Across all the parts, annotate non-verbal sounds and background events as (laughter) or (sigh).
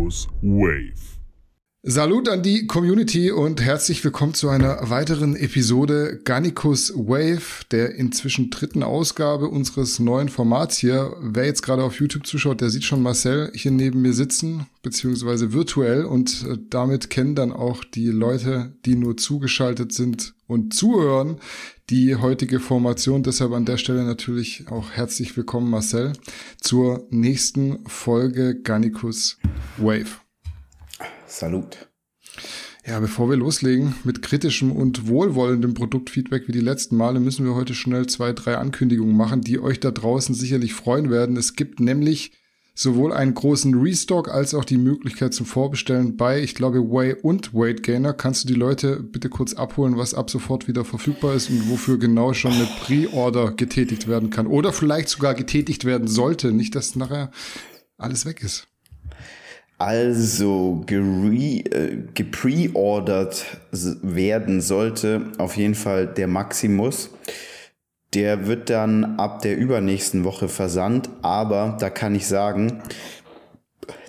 Garnicus Wave. Salut an die Community und herzlich willkommen zu einer weiteren Episode Garnicus Wave, der inzwischen dritten Ausgabe unseres neuen Formats hier. Wer jetzt gerade auf YouTube zuschaut, der sieht schon Marcel hier neben mir sitzen, beziehungsweise virtuell und äh, damit kennen dann auch die Leute, die nur zugeschaltet sind und zuhören, die heutige Formation. Deshalb an der Stelle natürlich auch herzlich willkommen, Marcel, zur nächsten Folge Garnicus Wave. Salut. Ja, bevor wir loslegen mit kritischem und wohlwollendem Produktfeedback wie die letzten Male, müssen wir heute schnell zwei, drei Ankündigungen machen, die euch da draußen sicherlich freuen werden. Es gibt nämlich sowohl einen großen Restock als auch die Möglichkeit zum Vorbestellen bei, ich glaube, Way und Weight Gainer. Kannst du die Leute bitte kurz abholen, was ab sofort wieder verfügbar ist und wofür genau schon eine Pre-Order getätigt werden kann oder vielleicht sogar getätigt werden sollte, nicht dass nachher alles weg ist. Also äh, gepreordert werden sollte auf jeden Fall der Maximus. Der wird dann ab der übernächsten Woche versandt, aber da kann ich sagen,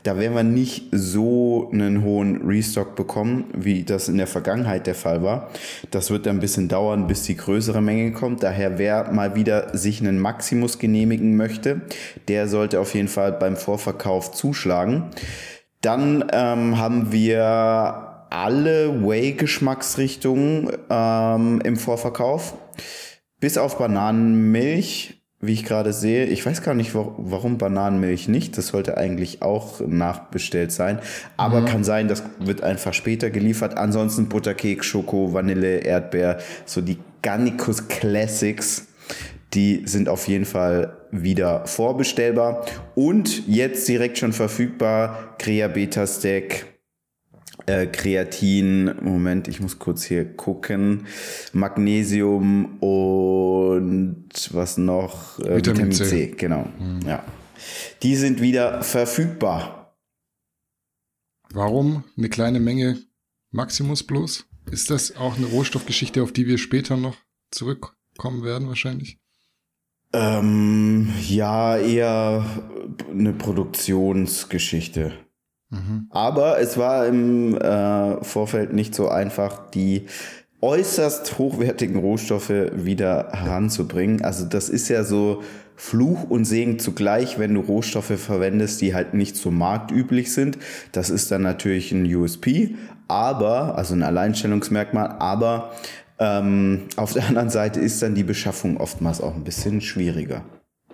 da werden wir nicht so einen hohen Restock bekommen, wie das in der Vergangenheit der Fall war. Das wird dann ein bisschen dauern, bis die größere Menge kommt. Daher, wer mal wieder sich einen Maximus genehmigen möchte, der sollte auf jeden Fall beim Vorverkauf zuschlagen. Dann ähm, haben wir alle Whey-Geschmacksrichtungen ähm, im Vorverkauf. Bis auf Bananenmilch, wie ich gerade sehe. Ich weiß gar nicht, warum Bananenmilch nicht. Das sollte eigentlich auch nachbestellt sein. Aber mhm. kann sein, das wird einfach später geliefert. Ansonsten Butterkeks, Schoko, Vanille, Erdbeer, so die Garnicus Classics die sind auf jeden Fall wieder vorbestellbar und jetzt direkt schon verfügbar. Crea Beta Stack, äh, Kreatin, Moment, ich muss kurz hier gucken. Magnesium und was noch? Äh, Vitamin, Vitamin C. C. genau. Mhm. Ja. Die sind wieder verfügbar. Warum eine kleine Menge Maximus bloß? Ist das auch eine Rohstoffgeschichte, auf die wir später noch zurückkommen werden wahrscheinlich? Ähm, ja, eher eine Produktionsgeschichte. Mhm. Aber es war im äh, Vorfeld nicht so einfach, die äußerst hochwertigen Rohstoffe wieder heranzubringen. Also das ist ja so Fluch und Segen zugleich, wenn du Rohstoffe verwendest, die halt nicht so marktüblich sind. Das ist dann natürlich ein USP, aber, also ein Alleinstellungsmerkmal, aber ähm, auf der anderen Seite ist dann die Beschaffung oftmals auch ein bisschen schwieriger.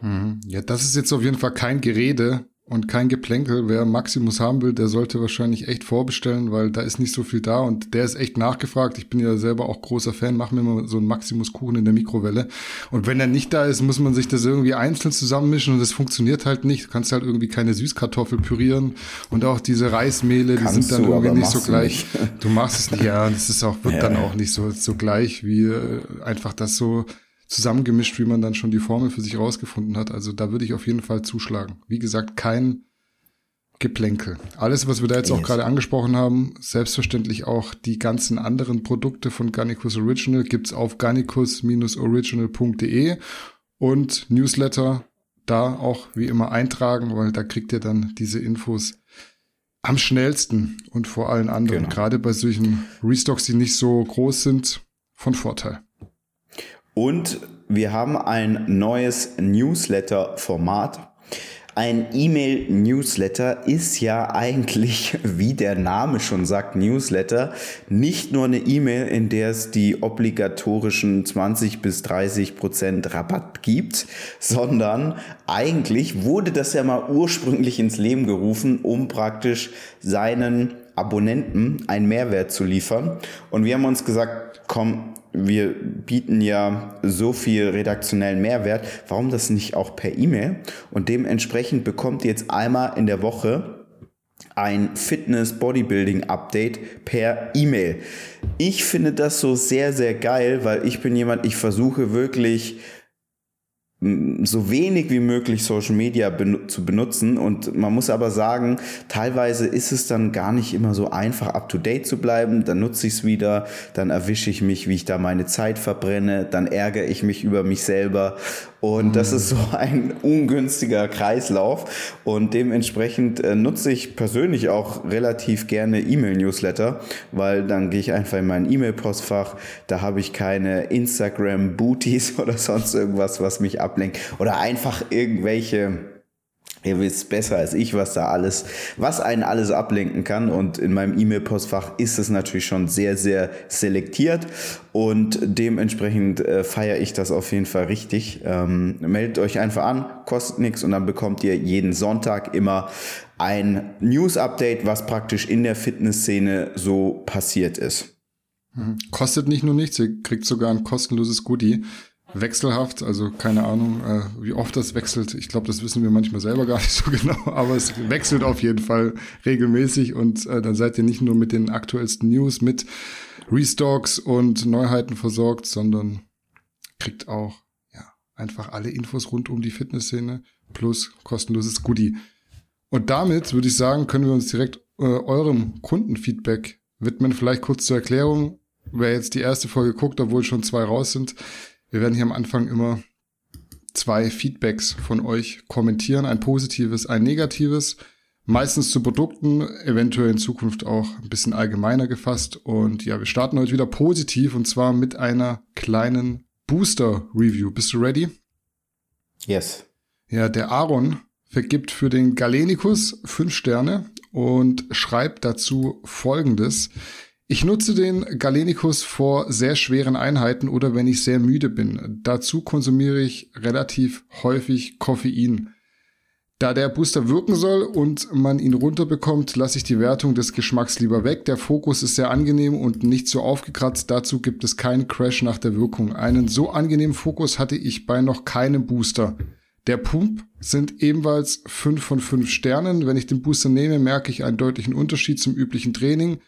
Mhm. Ja, das ist jetzt auf jeden Fall kein Gerede, und kein Geplänkel. Wer Maximus haben will, der sollte wahrscheinlich echt vorbestellen, weil da ist nicht so viel da und der ist echt nachgefragt. Ich bin ja selber auch großer Fan, mach mir mal so einen Maximus-Kuchen in der Mikrowelle. Und wenn er nicht da ist, muss man sich das irgendwie einzeln zusammenmischen und das funktioniert halt nicht. Du kannst halt irgendwie keine Süßkartoffel pürieren und auch diese Reismehle, kannst die sind dann du, irgendwie nicht so gleich. Nicht. Du machst es nicht, ja, es ist auch, wird ja. dann auch nicht so, so gleich wie äh, einfach das so zusammengemischt, wie man dann schon die Formel für sich rausgefunden hat. Also da würde ich auf jeden Fall zuschlagen. Wie gesagt, kein Geplänkel. Alles, was wir da jetzt yes. auch gerade angesprochen haben, selbstverständlich auch die ganzen anderen Produkte von Garnicus Original gibt's auf garnicus-original.de und Newsletter da auch wie immer eintragen, weil da kriegt ihr dann diese Infos am schnellsten und vor allen anderen. Genau. Gerade bei solchen Restocks, die nicht so groß sind, von Vorteil. Und wir haben ein neues Newsletter-Format. Ein E-Mail-Newsletter ist ja eigentlich, (laughs) wie der Name schon sagt, Newsletter, nicht nur eine E-Mail, in der es die obligatorischen 20 bis 30 Prozent Rabatt gibt, sondern eigentlich wurde das ja mal ursprünglich ins Leben gerufen, um praktisch seinen Abonnenten einen Mehrwert zu liefern. Und wir haben uns gesagt, komm, wir bieten ja so viel redaktionellen Mehrwert, warum das nicht auch per E-Mail? Und dementsprechend bekommt ihr jetzt einmal in der Woche ein Fitness-Bodybuilding-Update per E-Mail. Ich finde das so sehr, sehr geil, weil ich bin jemand, ich versuche wirklich so wenig wie möglich Social Media ben zu benutzen. Und man muss aber sagen, teilweise ist es dann gar nicht immer so einfach, up to date zu bleiben. Dann nutze ich es wieder, dann erwische ich mich, wie ich da meine Zeit verbrenne, dann ärgere ich mich über mich selber. Und das ist so (laughs) ein ungünstiger Kreislauf. Und dementsprechend äh, nutze ich persönlich auch relativ gerne E-Mail-Newsletter, weil dann gehe ich einfach in mein E-Mail-Postfach. Da habe ich keine Instagram-Booties (laughs) oder sonst irgendwas, was mich ablenkt. Oder einfach irgendwelche Ihr wisst besser als ich, was da alles, was einen alles ablenken kann. Und in meinem E-Mail-Postfach ist es natürlich schon sehr, sehr selektiert. Und dementsprechend äh, feiere ich das auf jeden Fall richtig. Ähm, meldet euch einfach an, kostet nichts und dann bekommt ihr jeden Sonntag immer ein News-Update, was praktisch in der Fitnessszene so passiert ist. Mhm. Kostet nicht nur nichts, ihr kriegt sogar ein kostenloses Goodie wechselhaft, also keine Ahnung, äh, wie oft das wechselt. Ich glaube, das wissen wir manchmal selber gar nicht so (laughs) genau, aber es wechselt auf jeden Fall regelmäßig und äh, dann seid ihr nicht nur mit den aktuellsten News, mit Restocks und Neuheiten versorgt, sondern kriegt auch ja einfach alle Infos rund um die Fitnessszene plus kostenloses Goodie. Und damit würde ich sagen, können wir uns direkt äh, eurem Kundenfeedback widmen. Vielleicht kurz zur Erklärung. Wer jetzt die erste Folge guckt, obwohl schon zwei raus sind, wir werden hier am Anfang immer zwei Feedbacks von euch kommentieren, ein positives, ein negatives, meistens zu Produkten, eventuell in Zukunft auch ein bisschen allgemeiner gefasst. Und ja, wir starten heute wieder positiv und zwar mit einer kleinen Booster-Review. Bist du ready? Yes. Ja, der Aaron vergibt für den Galenicus fünf Sterne und schreibt dazu folgendes. Ich nutze den Galenicus vor sehr schweren Einheiten oder wenn ich sehr müde bin. Dazu konsumiere ich relativ häufig Koffein. Da der Booster wirken soll und man ihn runterbekommt, lasse ich die Wertung des Geschmacks lieber weg. Der Fokus ist sehr angenehm und nicht so aufgekratzt. Dazu gibt es keinen Crash nach der Wirkung. Einen so angenehmen Fokus hatte ich bei noch keinem Booster. Der Pump sind ebenfalls 5 von 5 Sternen. Wenn ich den Booster nehme, merke ich einen deutlichen Unterschied zum üblichen Training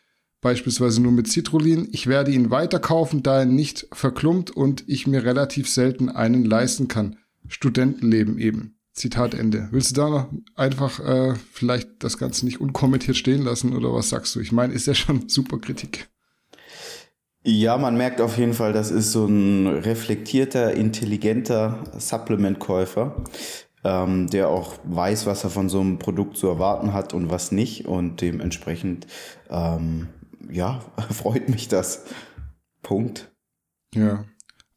beispielsweise nur mit Citrullin. Ich werde ihn weiterkaufen, da er nicht verklumpt und ich mir relativ selten einen leisten kann. Studentenleben eben. Zitat Ende. Willst du da noch einfach äh, vielleicht das Ganze nicht unkommentiert stehen lassen oder was sagst du? Ich meine, ist ja schon (laughs) super Kritik. Ja, man merkt auf jeden Fall, das ist so ein reflektierter, intelligenter Supplementkäufer, ähm, der auch weiß, was er von so einem Produkt zu erwarten hat und was nicht und dementsprechend ähm, ja, (laughs) freut mich das. Punkt. Ja.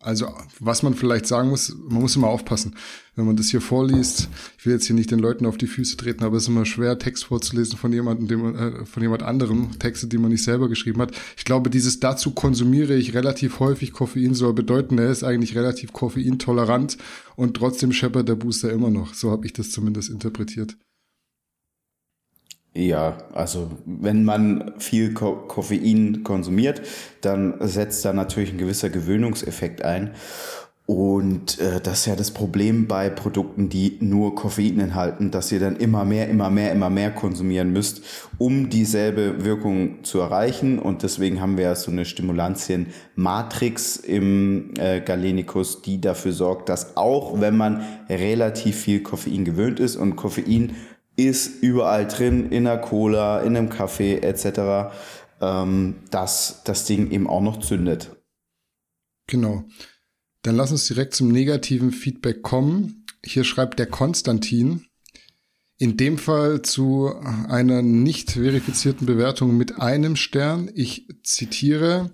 Also, was man vielleicht sagen muss, man muss immer aufpassen, wenn man das hier vorliest. Ich will jetzt hier nicht den Leuten auf die Füße treten, aber es ist immer schwer, Text vorzulesen von jemandem, dem, äh, von jemand anderem, Texte, die man nicht selber geschrieben hat. Ich glaube, dieses dazu konsumiere ich relativ häufig Koffein soll bedeuten, er ist eigentlich relativ koffeintolerant und trotzdem scheppert der Booster immer noch. So habe ich das zumindest interpretiert. Ja, also wenn man viel Ko Koffein konsumiert, dann setzt da natürlich ein gewisser Gewöhnungseffekt ein. Und äh, das ist ja das Problem bei Produkten, die nur Koffein enthalten, dass ihr dann immer mehr, immer mehr, immer mehr konsumieren müsst, um dieselbe Wirkung zu erreichen. Und deswegen haben wir ja so eine Stimulantien-Matrix im äh, Galenicus, die dafür sorgt, dass auch wenn man relativ viel Koffein gewöhnt ist und Koffein ist überall drin, in der Cola, in einem Kaffee etc., ähm, dass das Ding eben auch noch zündet. Genau. Dann lass uns direkt zum negativen Feedback kommen. Hier schreibt der Konstantin, in dem Fall zu einer nicht verifizierten Bewertung mit einem Stern. Ich zitiere.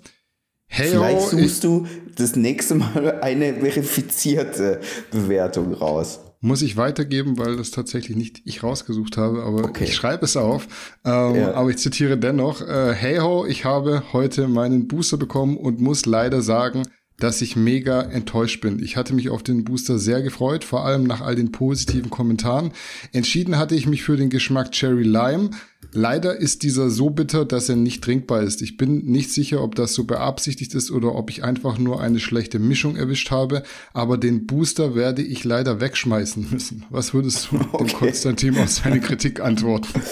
Hey, Vielleicht suchst du das nächste Mal eine verifizierte Bewertung raus muss ich weitergeben, weil das tatsächlich nicht ich rausgesucht habe, aber okay. ich schreibe es auf. Ähm, ja. Aber ich zitiere dennoch, äh, hey ho, ich habe heute meinen Booster bekommen und muss leider sagen, dass ich mega enttäuscht bin. Ich hatte mich auf den Booster sehr gefreut, vor allem nach all den positiven Kommentaren. Entschieden hatte ich mich für den Geschmack Cherry Lime. Leider ist dieser so bitter, dass er nicht trinkbar ist. Ich bin nicht sicher, ob das so beabsichtigt ist oder ob ich einfach nur eine schlechte Mischung erwischt habe, aber den Booster werde ich leider wegschmeißen müssen. Was würdest du (laughs) okay. dem Konstantin auf seine Kritik antworten?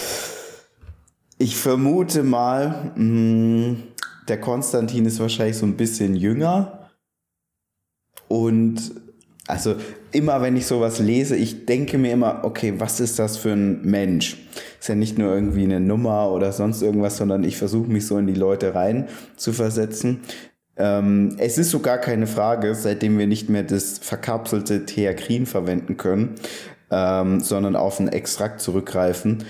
Ich vermute mal, mh, mm, der Konstantin ist wahrscheinlich so ein bisschen jünger und Also immer, wenn ich sowas lese, ich denke mir immer, okay, was ist das für ein Mensch? Ist ja nicht nur irgendwie eine Nummer oder sonst irgendwas, sondern ich versuche mich so in die Leute rein zu versetzen. Ähm, es ist sogar keine Frage, seitdem wir nicht mehr das verkapselte Theakrin verwenden können, ähm, sondern auf einen Extrakt zurückgreifen,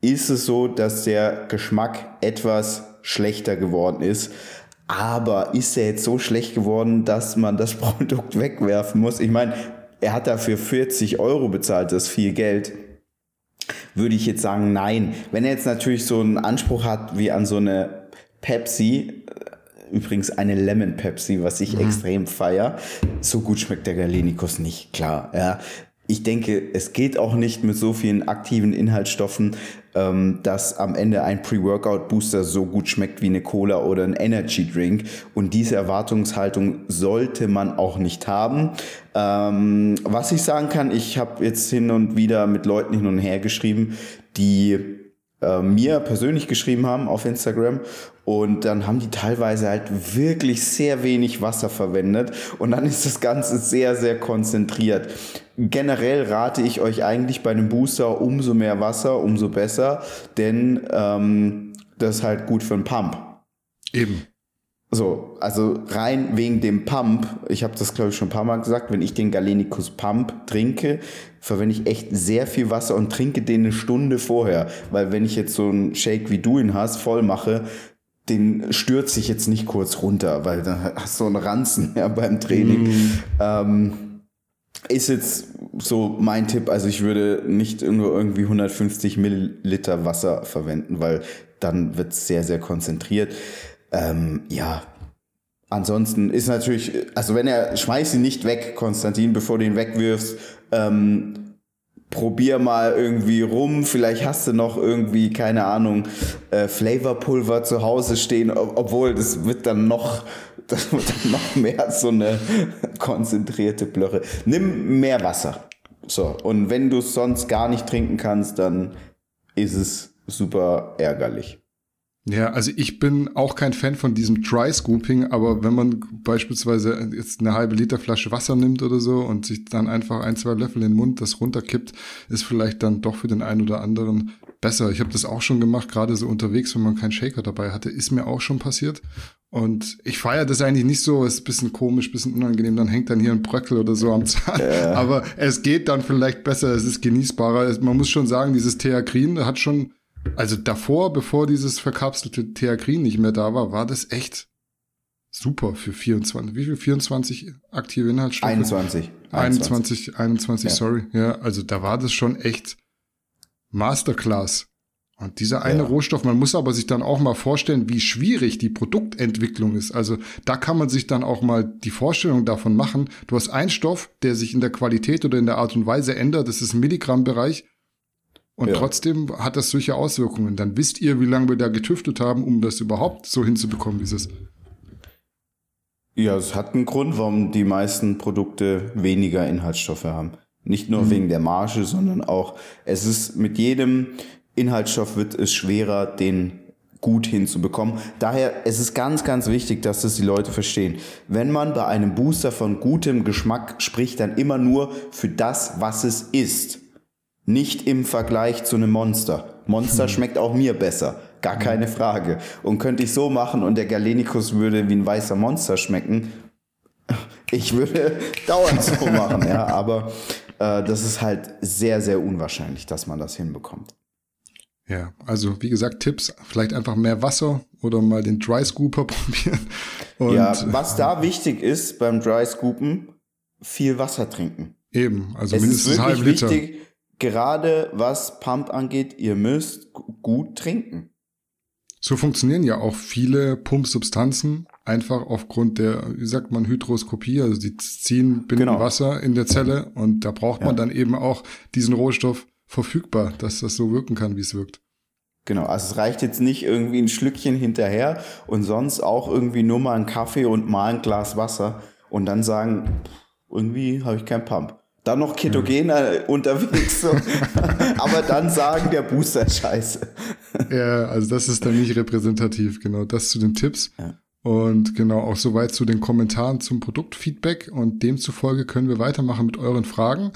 ist es so, dass der Geschmack etwas schlechter geworden ist. Aber ist er jetzt so schlecht geworden, dass man das (laughs) Produkt wegwerfen muss? Ich meine, er hat dafür 40 Euro bezahlt, das ist viel Geld. Würde ich jetzt sagen, nein. Wenn er jetzt natürlich so einen Anspruch hat wie an so eine Pepsi, übrigens eine Lemon Pepsi, was ich mhm. extrem feier. So gut schmeckt der Galenikus nicht, klar. Ja. Ich denke, es geht auch nicht mit so vielen aktiven Inhaltsstoffen, ähm, dass am Ende ein Pre-Workout-Booster so gut schmeckt wie eine Cola oder ein Energy-Drink. Und diese Erwartungshaltung sollte man auch nicht haben. Ähm, was ich sagen kann, ich habe jetzt hin und wieder mit Leuten hin und her geschrieben, die äh, mir persönlich geschrieben haben auf Instagram und dann haben die teilweise halt wirklich sehr wenig Wasser verwendet und dann ist das Ganze sehr, sehr konzentriert. Generell rate ich euch eigentlich bei einem Booster umso mehr Wasser, umso besser, denn ähm, das ist halt gut für einen Pump. Eben. So, also rein wegen dem Pump, ich habe das glaube ich schon ein paar Mal gesagt, wenn ich den Galenicus Pump trinke, verwende ich echt sehr viel Wasser und trinke den eine Stunde vorher, weil wenn ich jetzt so einen Shake wie du ihn hast, voll mache, den stürze ich jetzt nicht kurz runter, weil dann hast du einen Ranzen (laughs) ja, beim Training. Mm. Ähm, ist jetzt so mein Tipp, also ich würde nicht nur irgendwie 150 Milliliter Wasser verwenden, weil dann wird es sehr, sehr konzentriert. Ähm, ja, ansonsten ist natürlich, also wenn er, schmeiß ihn nicht weg, Konstantin, bevor du ihn wegwirfst. Ähm, probier mal irgendwie rum, vielleicht hast du noch irgendwie, keine Ahnung, äh, Flavorpulver zu Hause stehen, ob, obwohl das wird dann noch, (laughs) das wird dann noch mehr so eine (laughs) konzentrierte Blöre. Nimm mehr Wasser. So, und wenn du es sonst gar nicht trinken kannst, dann ist es super ärgerlich. Ja, also ich bin auch kein Fan von diesem Dry Scooping, aber wenn man beispielsweise jetzt eine halbe Liter Flasche Wasser nimmt oder so und sich dann einfach ein, zwei Löffel in den Mund das runterkippt, ist vielleicht dann doch für den einen oder anderen besser. Ich habe das auch schon gemacht, gerade so unterwegs, wenn man keinen Shaker dabei hatte, ist mir auch schon passiert. Und ich feiere das eigentlich nicht so, ist ein bisschen komisch, bisschen unangenehm, dann hängt dann hier ein Bröckel oder so am Zahn. Ja. Aber es geht dann vielleicht besser, es ist genießbarer. Man muss schon sagen, dieses Theakrin hat schon also davor, bevor dieses verkapselte Theakrin nicht mehr da war, war das echt super für 24. Wie viel? 24 aktive Inhaltsstoffe? 21. 21, 21, ja. sorry. Ja, also da war das schon echt Masterclass. Und dieser eine ja. Rohstoff, man muss aber sich dann auch mal vorstellen, wie schwierig die Produktentwicklung ist. Also da kann man sich dann auch mal die Vorstellung davon machen. Du hast einen Stoff, der sich in der Qualität oder in der Art und Weise ändert. Das ist ein Milligrammbereich. Und ja. trotzdem hat das solche Auswirkungen. Dann wisst ihr, wie lange wir da getüftet haben, um das überhaupt so hinzubekommen, wie es ist. Ja, es hat einen Grund, warum die meisten Produkte weniger Inhaltsstoffe haben. Nicht nur mhm. wegen der Marge, sondern auch, es ist mit jedem Inhaltsstoff wird es schwerer, den gut hinzubekommen. Daher es ist ganz, ganz wichtig, dass das die Leute verstehen. Wenn man bei einem Booster von gutem Geschmack spricht, dann immer nur für das, was es ist nicht im Vergleich zu einem Monster. Monster hm. schmeckt auch mir besser. Gar hm. keine Frage. Und könnte ich so machen und der Galenicus würde wie ein weißer Monster schmecken, ich würde (laughs) dauernd so machen, ja. Aber äh, das ist halt sehr, sehr unwahrscheinlich, dass man das hinbekommt. Ja, also wie gesagt, Tipps, vielleicht einfach mehr Wasser oder mal den Dry Scooper (laughs) probieren. Und ja, was da wichtig ist beim Dry Scoopen, viel Wasser trinken. Eben, also es mindestens halb Liter. Wichtig, gerade was Pump angeht, ihr müsst gut trinken. So funktionieren ja auch viele Pumpsubstanzen einfach aufgrund der, wie sagt man, Hydroskopie, also sie ziehen binden genau. Wasser in der Zelle und da braucht man dann eben auch diesen Rohstoff verfügbar, dass das so wirken kann, wie es wirkt. Genau, also es reicht jetzt nicht irgendwie ein Schlückchen hinterher und sonst auch irgendwie nur mal ein Kaffee und mal ein Glas Wasser und dann sagen, irgendwie habe ich keinen Pump dann noch ketogen äh, unterwegs. So. (laughs) Aber dann sagen, der Booster ist scheiße. ja, also das ist dann nicht repräsentativ, genau. Das zu den Tipps. Ja. Und genau, auch soweit zu den Kommentaren zum Produktfeedback. Und demzufolge können wir weitermachen mit euren Fragen.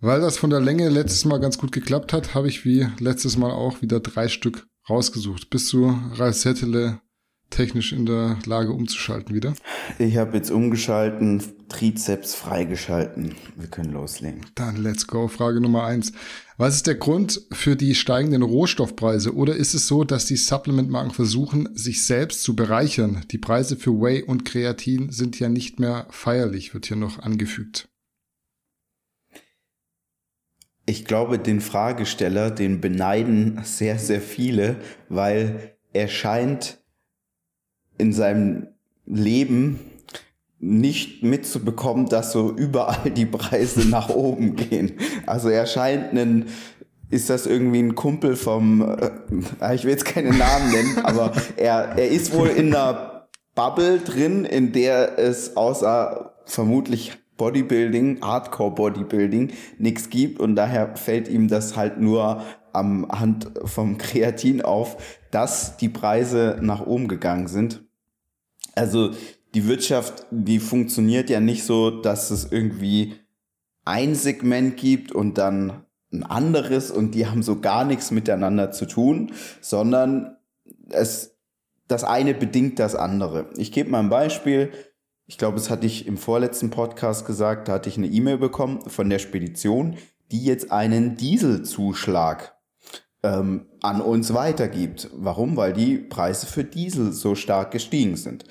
Weil das von der Länge letztes Mal ganz gut geklappt hat, habe ich wie letztes Mal auch wieder drei Stück rausgesucht. Bist du, Ralf Settele, technisch in der Lage umzuschalten wieder? Ich habe jetzt umgeschalten, Trizeps freigeschalten. Wir können loslegen. Dann let's go. Frage Nummer eins. Was ist der Grund für die steigenden Rohstoffpreise? Oder ist es so, dass die Supplementmarken versuchen, sich selbst zu bereichern? Die Preise für Whey und Kreatin sind ja nicht mehr feierlich, wird hier noch angefügt. Ich glaube, den Fragesteller, den beneiden sehr, sehr viele, weil er scheint in seinem Leben nicht mitzubekommen, dass so überall die Preise (laughs) nach oben gehen. Also er scheint einen, ist das irgendwie ein Kumpel vom, äh, ich will jetzt keine Namen nennen, (laughs) aber er, er ist wohl in einer Bubble drin, in der es außer vermutlich Bodybuilding, Hardcore Bodybuilding nichts gibt und daher fällt ihm das halt nur am Hand vom Kreatin auf, dass die Preise nach oben gegangen sind. Also die Wirtschaft, die funktioniert ja nicht so, dass es irgendwie ein Segment gibt und dann ein anderes und die haben so gar nichts miteinander zu tun, sondern es, das eine bedingt das andere. Ich gebe mal ein Beispiel. Ich glaube, das hatte ich im vorletzten Podcast gesagt, da hatte ich eine E-Mail bekommen von der Spedition, die jetzt einen Dieselzuschlag ähm, an uns weitergibt. Warum? Weil die Preise für Diesel so stark gestiegen sind.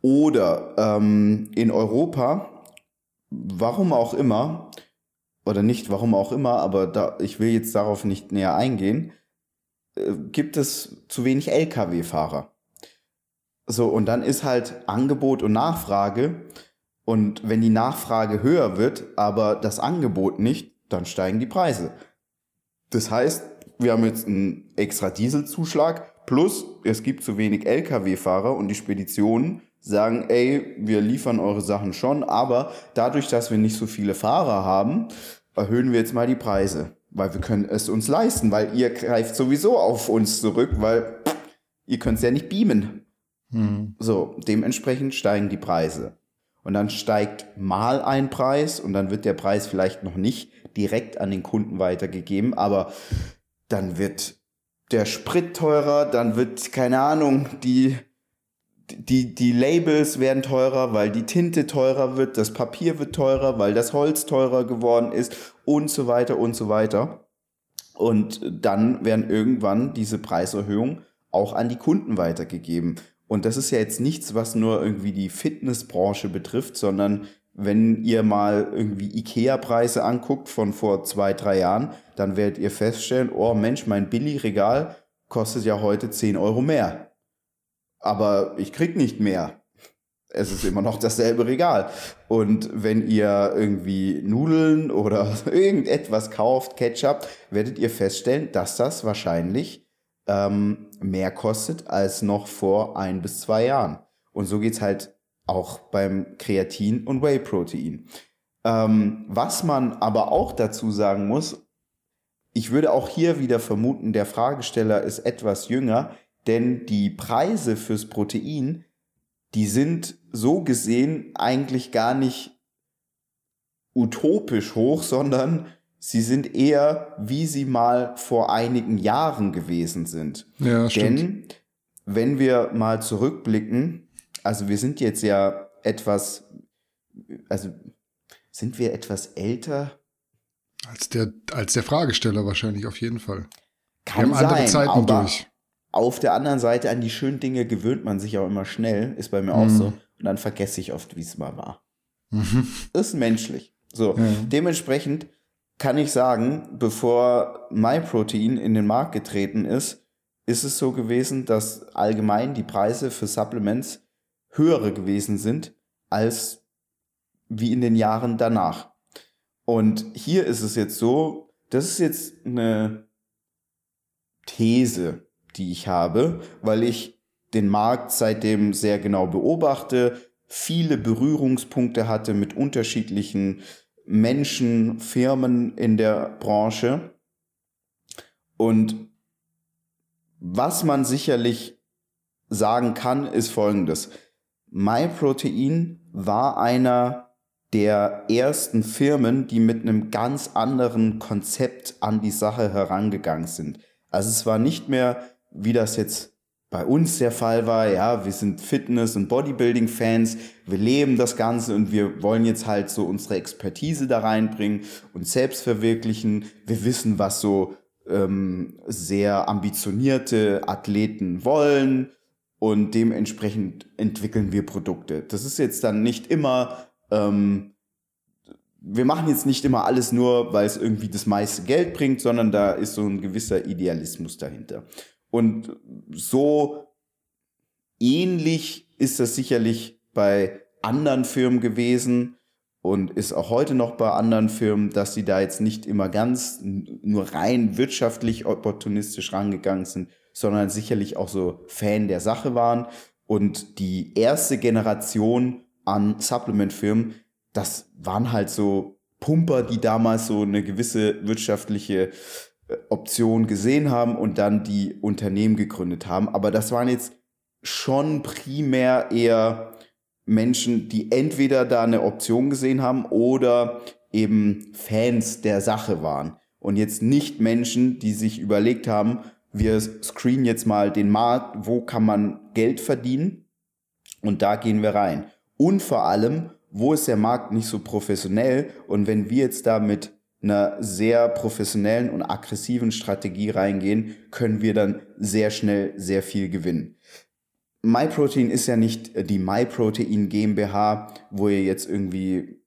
Oder ähm, in Europa, warum auch immer, oder nicht warum auch immer, aber da, ich will jetzt darauf nicht näher eingehen, äh, gibt es zu wenig Lkw-Fahrer. So, und dann ist halt Angebot und Nachfrage. Und wenn die Nachfrage höher wird, aber das Angebot nicht, dann steigen die Preise. Das heißt, wir haben jetzt einen extra Dieselzuschlag, plus es gibt zu wenig Lkw-Fahrer und die Speditionen sagen, ey, wir liefern eure Sachen schon, aber dadurch, dass wir nicht so viele Fahrer haben, erhöhen wir jetzt mal die Preise, weil wir können es uns leisten, weil ihr greift sowieso auf uns zurück, weil ihr könnt es ja nicht beamen. Mhm. So, dementsprechend steigen die Preise. Und dann steigt mal ein Preis und dann wird der Preis vielleicht noch nicht direkt an den Kunden weitergegeben, aber dann wird der Sprit teurer, dann wird, keine Ahnung, die, die, die Labels werden teurer, weil die Tinte teurer wird, das Papier wird teurer, weil das Holz teurer geworden ist und so weiter und so weiter. Und dann werden irgendwann diese Preiserhöhungen auch an die Kunden weitergegeben. Und das ist ja jetzt nichts, was nur irgendwie die Fitnessbranche betrifft, sondern wenn ihr mal irgendwie Ikea-Preise anguckt von vor zwei, drei Jahren, dann werdet ihr feststellen, oh Mensch, mein Billigregal kostet ja heute 10 Euro mehr. Aber ich krieg nicht mehr. Es ist immer noch dasselbe Regal. Und wenn ihr irgendwie Nudeln oder (laughs) irgendetwas kauft, Ketchup, werdet ihr feststellen, dass das wahrscheinlich ähm, mehr kostet als noch vor ein bis zwei Jahren. Und so geht's halt auch beim Kreatin und Whey-Protein. Ähm, was man aber auch dazu sagen muss, ich würde auch hier wieder vermuten, der Fragesteller ist etwas jünger, denn die Preise fürs Protein, die sind so gesehen eigentlich gar nicht utopisch hoch, sondern sie sind eher, wie sie mal vor einigen Jahren gewesen sind. Ja, stimmt. Denn wenn wir mal zurückblicken, also wir sind jetzt ja etwas, also sind wir etwas älter? Als der, als der Fragesteller wahrscheinlich auf jeden Fall. Kann wir haben sein, andere Zeiten durch. Auf der anderen Seite an die schönen Dinge gewöhnt man sich auch immer schnell, ist bei mir mhm. auch so. Und dann vergesse ich oft, wie es mal war. Mhm. Ist menschlich. So, ja. dementsprechend kann ich sagen, bevor MyProtein in den Markt getreten ist, ist es so gewesen, dass allgemein die Preise für Supplements höhere gewesen sind als wie in den Jahren danach. Und hier ist es jetzt so, das ist jetzt eine These, die ich habe, weil ich den Markt seitdem sehr genau beobachte, viele Berührungspunkte hatte mit unterschiedlichen Menschen, Firmen in der Branche. Und was man sicherlich sagen kann, ist Folgendes. MyProtein war einer der ersten Firmen, die mit einem ganz anderen Konzept an die Sache herangegangen sind. Also es war nicht mehr, wie das jetzt bei uns der Fall war, ja, wir sind Fitness- und Bodybuilding-Fans, wir leben das Ganze und wir wollen jetzt halt so unsere Expertise da reinbringen und selbst verwirklichen. Wir wissen, was so ähm, sehr ambitionierte Athleten wollen und dementsprechend entwickeln wir Produkte. Das ist jetzt dann nicht immer, ähm, wir machen jetzt nicht immer alles nur, weil es irgendwie das meiste Geld bringt, sondern da ist so ein gewisser Idealismus dahinter. Und so ähnlich ist das sicherlich bei anderen Firmen gewesen und ist auch heute noch bei anderen Firmen, dass sie da jetzt nicht immer ganz nur rein wirtschaftlich opportunistisch rangegangen sind, sondern sicherlich auch so Fan der Sache waren. Und die erste Generation an Supplement-Firmen, das waren halt so Pumper, die damals so eine gewisse wirtschaftliche äh, Option gesehen haben und dann die Unternehmen gegründet haben. Aber das waren jetzt schon primär eher Menschen, die entweder da eine Option gesehen haben oder eben Fans der Sache waren. Und jetzt nicht Menschen, die sich überlegt haben, wir screenen jetzt mal den Markt, wo kann man Geld verdienen? Und da gehen wir rein. Und vor allem, wo ist der Markt nicht so professionell? Und wenn wir jetzt da mit einer sehr professionellen und aggressiven Strategie reingehen, können wir dann sehr schnell sehr viel gewinnen. MyProtein ist ja nicht die MyProtein GmbH, wo ihr jetzt irgendwie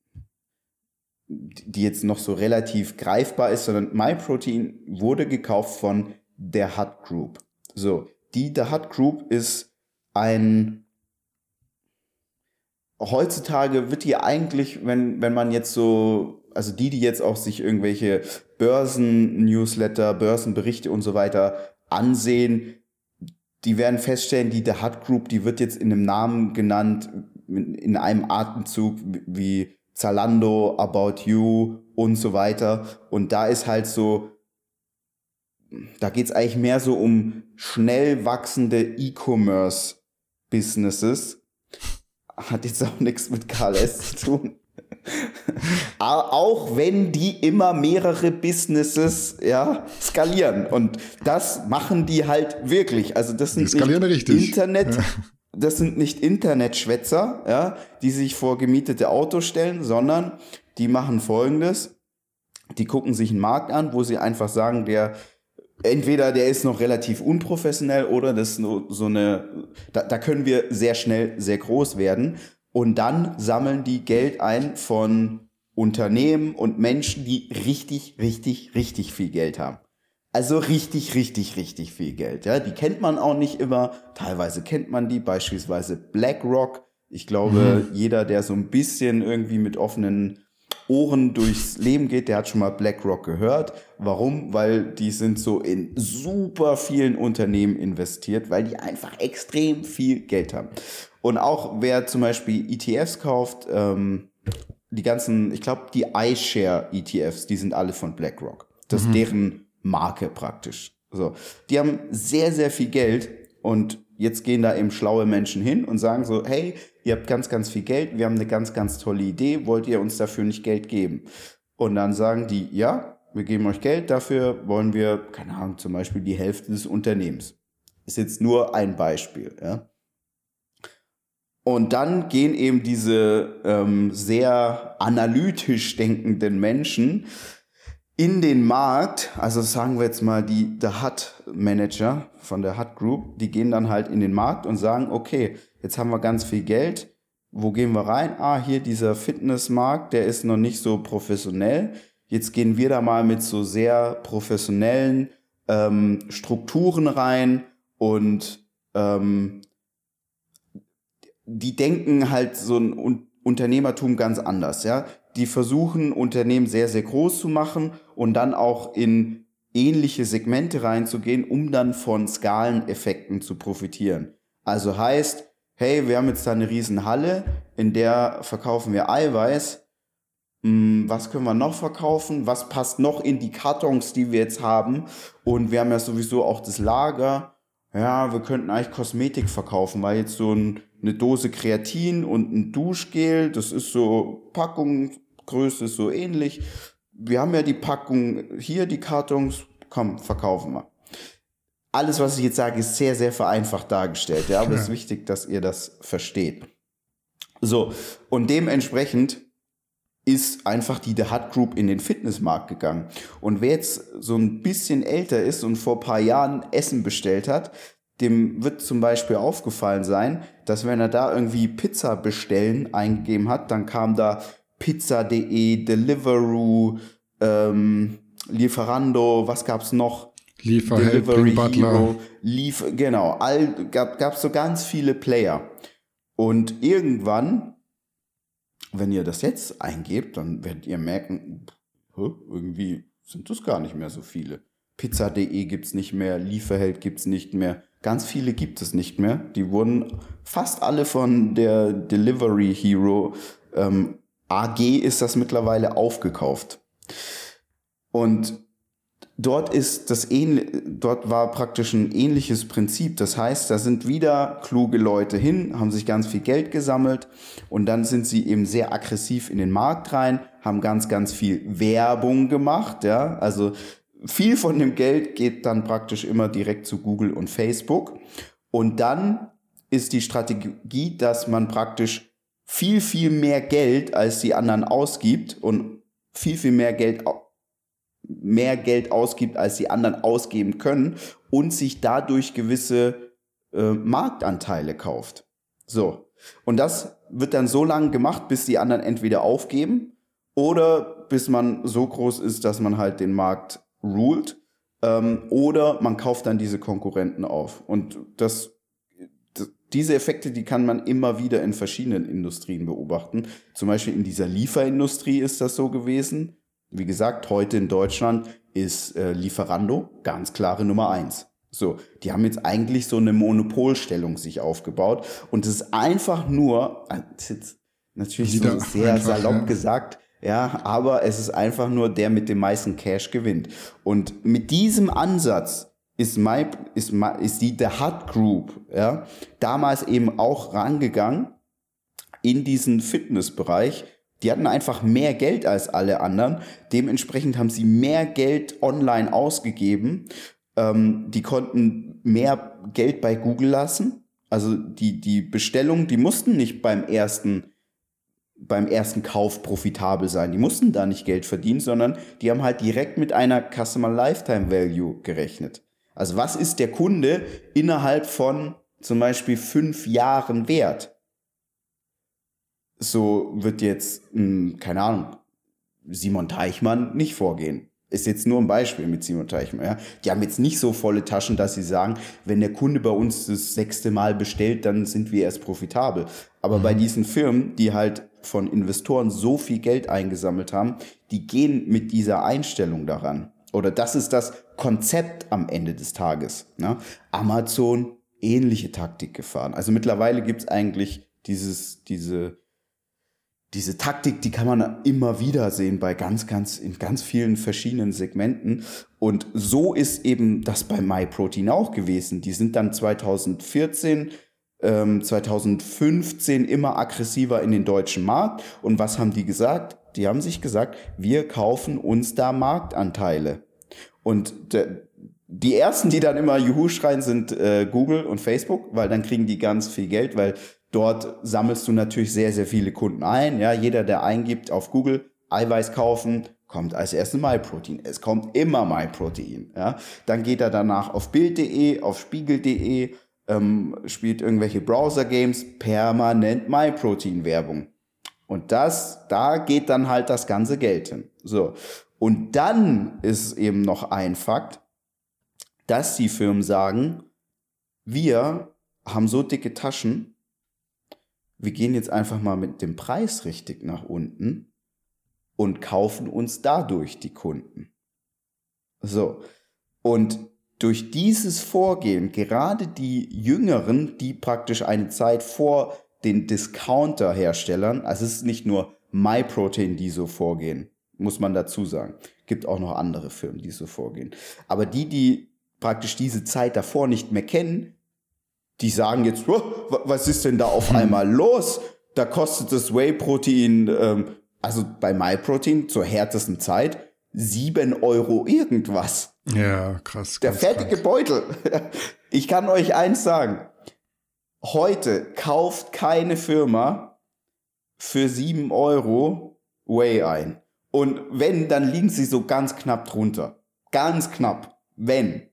die jetzt noch so relativ greifbar ist, sondern MyProtein wurde gekauft von der Hut Group. So, die der Hut Group ist ein heutzutage wird die eigentlich, wenn, wenn man jetzt so, also die, die jetzt auch sich irgendwelche Börsen-Newsletter, Börsenberichte und so weiter ansehen, die werden feststellen, die The Hut Group, die wird jetzt in einem Namen genannt, in einem Atemzug wie Zalando, About You und so weiter. Und da ist halt so, da geht's eigentlich mehr so um schnell wachsende E-Commerce-Businesses. Hat jetzt auch nichts mit KLS zu tun. (laughs) auch wenn die immer mehrere Businesses ja, skalieren. Und das machen die halt wirklich. Also das sind nicht. Internet, ja. das sind nicht Internetschwätzer, ja, die sich vor gemietete Autos stellen, sondern die machen folgendes. Die gucken sich einen Markt an, wo sie einfach sagen, der entweder der ist noch relativ unprofessionell oder das ist so eine, da, da können wir sehr schnell sehr groß werden. Und dann sammeln die Geld ein von Unternehmen und Menschen, die richtig, richtig, richtig viel Geld haben. Also richtig, richtig, richtig viel Geld. Ja, die kennt man auch nicht immer. Teilweise kennt man die, beispielsweise BlackRock. Ich glaube, mhm. jeder, der so ein bisschen irgendwie mit offenen Ohren durchs Leben geht, der hat schon mal BlackRock gehört. Warum? Weil die sind so in super vielen Unternehmen investiert, weil die einfach extrem viel Geld haben. Und auch wer zum Beispiel ETFs kauft, ähm, die ganzen, ich glaube, die iShare ETFs, die sind alle von BlackRock. Das ist mhm. deren Marke praktisch. So, die haben sehr, sehr viel Geld und jetzt gehen da eben schlaue Menschen hin und sagen so, hey, ihr habt ganz, ganz viel Geld, wir haben eine ganz, ganz tolle Idee, wollt ihr uns dafür nicht Geld geben? Und dann sagen die, ja, wir geben euch Geld, dafür wollen wir, keine Ahnung, zum Beispiel die Hälfte des Unternehmens. Ist jetzt nur ein Beispiel, ja. Und dann gehen eben diese ähm, sehr analytisch denkenden Menschen in den Markt, also sagen wir jetzt mal die der Hut Manager von der Hut Group, die gehen dann halt in den Markt und sagen, okay, jetzt haben wir ganz viel Geld, wo gehen wir rein? Ah, hier dieser Fitnessmarkt, der ist noch nicht so professionell. Jetzt gehen wir da mal mit so sehr professionellen ähm, Strukturen rein und ähm, die denken halt so ein Unternehmertum ganz anders, ja. Die versuchen, Unternehmen sehr, sehr groß zu machen und dann auch in ähnliche Segmente reinzugehen, um dann von Skaleneffekten zu profitieren. Also heißt, hey, wir haben jetzt da eine riesen Halle, in der verkaufen wir Eiweiß. Hm, was können wir noch verkaufen? Was passt noch in die Kartons, die wir jetzt haben? Und wir haben ja sowieso auch das Lager ja, wir könnten eigentlich Kosmetik verkaufen, weil jetzt so ein eine Dose Kreatin und ein Duschgel. Das ist so Packungsgröße ist so ähnlich. Wir haben ja die Packung hier, die Kartons. Komm, verkaufen wir. Alles, was ich jetzt sage, ist sehr, sehr vereinfacht dargestellt. Ja, aber es ist wichtig, dass ihr das versteht. So, und dementsprechend ist einfach die The Hut Group in den Fitnessmarkt gegangen. Und wer jetzt so ein bisschen älter ist und vor paar Jahren Essen bestellt hat, dem wird zum Beispiel aufgefallen sein, dass wenn er da irgendwie Pizza bestellen eingegeben hat, dann kam da pizza.de, Deliveroo, ähm, Lieferando, was gab's noch? Lieferheld, Delivery Butler. Hero, Lief, genau, all, gab, gab's so ganz viele Player. Und irgendwann wenn ihr das jetzt eingebt, dann werdet ihr merken, irgendwie sind das gar nicht mehr so viele. Pizza.de gibt's nicht mehr, Lieferheld gibt's nicht mehr, ganz viele gibt es nicht mehr. Die wurden fast alle von der Delivery Hero ähm, AG ist das mittlerweile aufgekauft. Und dort ist das ähnlich, dort war praktisch ein ähnliches Prinzip. Das heißt, da sind wieder kluge Leute hin, haben sich ganz viel Geld gesammelt und dann sind sie eben sehr aggressiv in den Markt rein, haben ganz, ganz viel Werbung gemacht, ja. Also viel von dem Geld geht dann praktisch immer direkt zu Google und Facebook. Und dann ist die Strategie, dass man praktisch viel, viel mehr Geld als die anderen ausgibt und viel, viel mehr Geld mehr Geld ausgibt, als die anderen ausgeben können und sich dadurch gewisse äh, Marktanteile kauft. So. Und das wird dann so lange gemacht, bis die anderen entweder aufgeben oder bis man so groß ist, dass man halt den Markt ruled. Ähm, oder man kauft dann diese Konkurrenten auf. Und das, diese Effekte, die kann man immer wieder in verschiedenen Industrien beobachten. Zum Beispiel in dieser Lieferindustrie ist das so gewesen. Wie gesagt, heute in Deutschland ist äh, Lieferando ganz klare Nummer eins. So, die haben jetzt eigentlich so eine Monopolstellung sich aufgebaut und es ist einfach nur, äh, jetzt natürlich so sehr einfach, salopp ja. gesagt, ja, aber es ist einfach nur der mit dem meisten Cash gewinnt. Und mit diesem Ansatz ist, my, ist, my, ist die The Hut Group, ja, damals eben auch rangegangen in diesen Fitnessbereich die hatten einfach mehr Geld als alle anderen. Dementsprechend haben sie mehr Geld online ausgegeben. Ähm, die konnten mehr Geld bei Google lassen. Also die, die Bestellungen, die mussten nicht beim ersten, beim ersten Kauf profitabel sein. Die mussten da nicht Geld verdienen, sondern die haben halt direkt mit einer Customer Lifetime Value gerechnet. Also was ist der Kunde innerhalb von zum Beispiel fünf Jahren wert? So wird jetzt, mh, hm, keine Ahnung, Simon Teichmann nicht vorgehen. Ist jetzt nur ein Beispiel mit Simon Teichmann. Ja. Die haben jetzt nicht so volle Taschen, dass sie sagen, wenn der Kunde bei uns das sechste Mal bestellt, dann sind wir erst profitabel. Aber mhm. bei diesen Firmen, die halt von Investoren so viel Geld eingesammelt haben, die gehen mit dieser Einstellung daran. Oder das ist das Konzept am Ende des Tages. Ne? Amazon ähnliche Taktik gefahren. Also mittlerweile gibt's eigentlich dieses, diese diese Taktik, die kann man immer wieder sehen bei ganz, ganz, in ganz vielen verschiedenen Segmenten. Und so ist eben das bei MyProtein auch gewesen. Die sind dann 2014, ähm, 2015 immer aggressiver in den deutschen Markt. Und was haben die gesagt? Die haben sich gesagt, wir kaufen uns da Marktanteile. Und die ersten, die dann immer Juhu schreien, sind äh, Google und Facebook, weil dann kriegen die ganz viel Geld, weil Dort sammelst du natürlich sehr, sehr viele Kunden ein. Ja, jeder, der eingibt auf Google Eiweiß kaufen, kommt als erstes MyProtein. Es kommt immer MyProtein. Ja, dann geht er danach auf Bild.de, auf Spiegel.de, ähm, spielt irgendwelche Browser-Games, permanent MyProtein-Werbung. Und das, da geht dann halt das ganze Geld hin. So. Und dann ist eben noch ein Fakt, dass die Firmen sagen, wir haben so dicke Taschen, wir gehen jetzt einfach mal mit dem Preis richtig nach unten und kaufen uns dadurch die Kunden. So. Und durch dieses Vorgehen, gerade die Jüngeren, die praktisch eine Zeit vor den Discounter-Herstellern, also es ist nicht nur MyProtein, die so vorgehen, muss man dazu sagen. Gibt auch noch andere Firmen, die so vorgehen. Aber die, die praktisch diese Zeit davor nicht mehr kennen, die sagen jetzt, was ist denn da auf einmal los? Da kostet das Whey-Protein, ähm, also bei MyProtein zur härtesten Zeit, sieben Euro irgendwas. Ja, krass. Der fertige krass. Beutel. (laughs) Ich kann euch eins sagen. Heute kauft keine Firma für sieben Euro Whey ein. Und wenn, dann liegen sie so ganz knapp drunter. Ganz knapp. Wenn.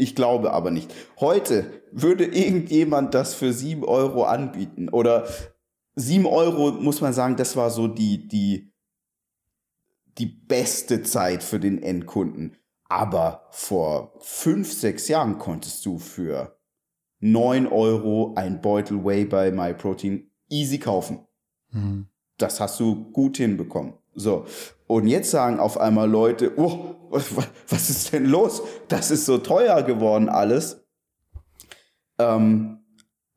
Ich glaube aber nicht. Heute würde irgendjemand das für sieben Euro anbieten. Oder sieben Euro, muss man sagen, das war so die, die, die beste Zeit für den Endkunden. Aber vor fünf, sechs Jahren konntest du für neun Euro ein Beutel Whey bei MyProtein easy kaufen. Mhm. Das hast du gut hinbekommen. So. Und jetzt sagen auf einmal Leute, oh, was ist denn los? Das ist so teuer geworden alles. Ähm,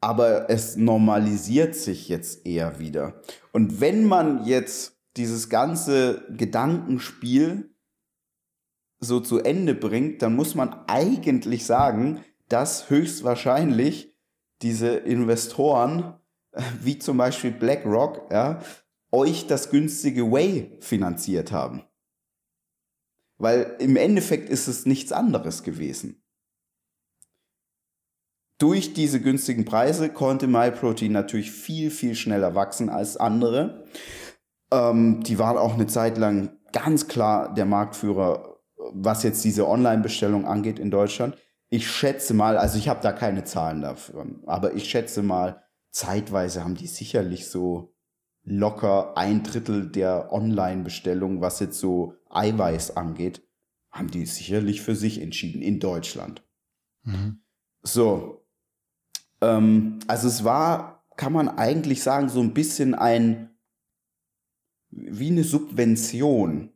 aber es normalisiert sich jetzt eher wieder. Und wenn man jetzt dieses ganze Gedankenspiel so zu Ende bringt, dann muss man eigentlich sagen, dass höchstwahrscheinlich diese Investoren, wie zum Beispiel BlackRock, ja, euch das günstige Way finanziert haben. Weil im Endeffekt ist es nichts anderes gewesen. Durch diese günstigen Preise konnte MyProtein natürlich viel, viel schneller wachsen als andere. Ähm, die waren auch eine Zeit lang ganz klar der Marktführer, was jetzt diese Online-Bestellung angeht in Deutschland. Ich schätze mal, also ich habe da keine Zahlen dafür, aber ich schätze mal, zeitweise haben die sicherlich so locker ein Drittel der Online-Bestellungen, was jetzt so Eiweiß angeht, haben die sicherlich für sich entschieden in Deutschland. Mhm. So. Ähm, also es war, kann man eigentlich sagen, so ein bisschen ein, wie eine Subvention.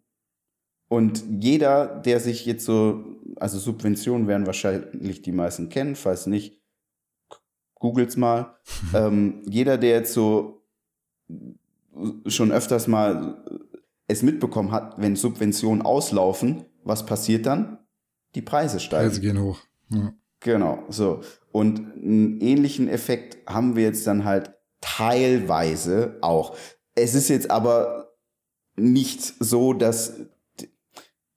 Und jeder, der sich jetzt so, also Subventionen werden wahrscheinlich die meisten kennen, falls nicht, googelt's mal. (laughs) ähm, jeder, der jetzt so schon öfters mal es mitbekommen hat, wenn Subventionen auslaufen, was passiert dann? Die Preise steigen. Preise gehen hoch. Ja. Genau, so. Und einen ähnlichen Effekt haben wir jetzt dann halt teilweise auch. Es ist jetzt aber nicht so, dass,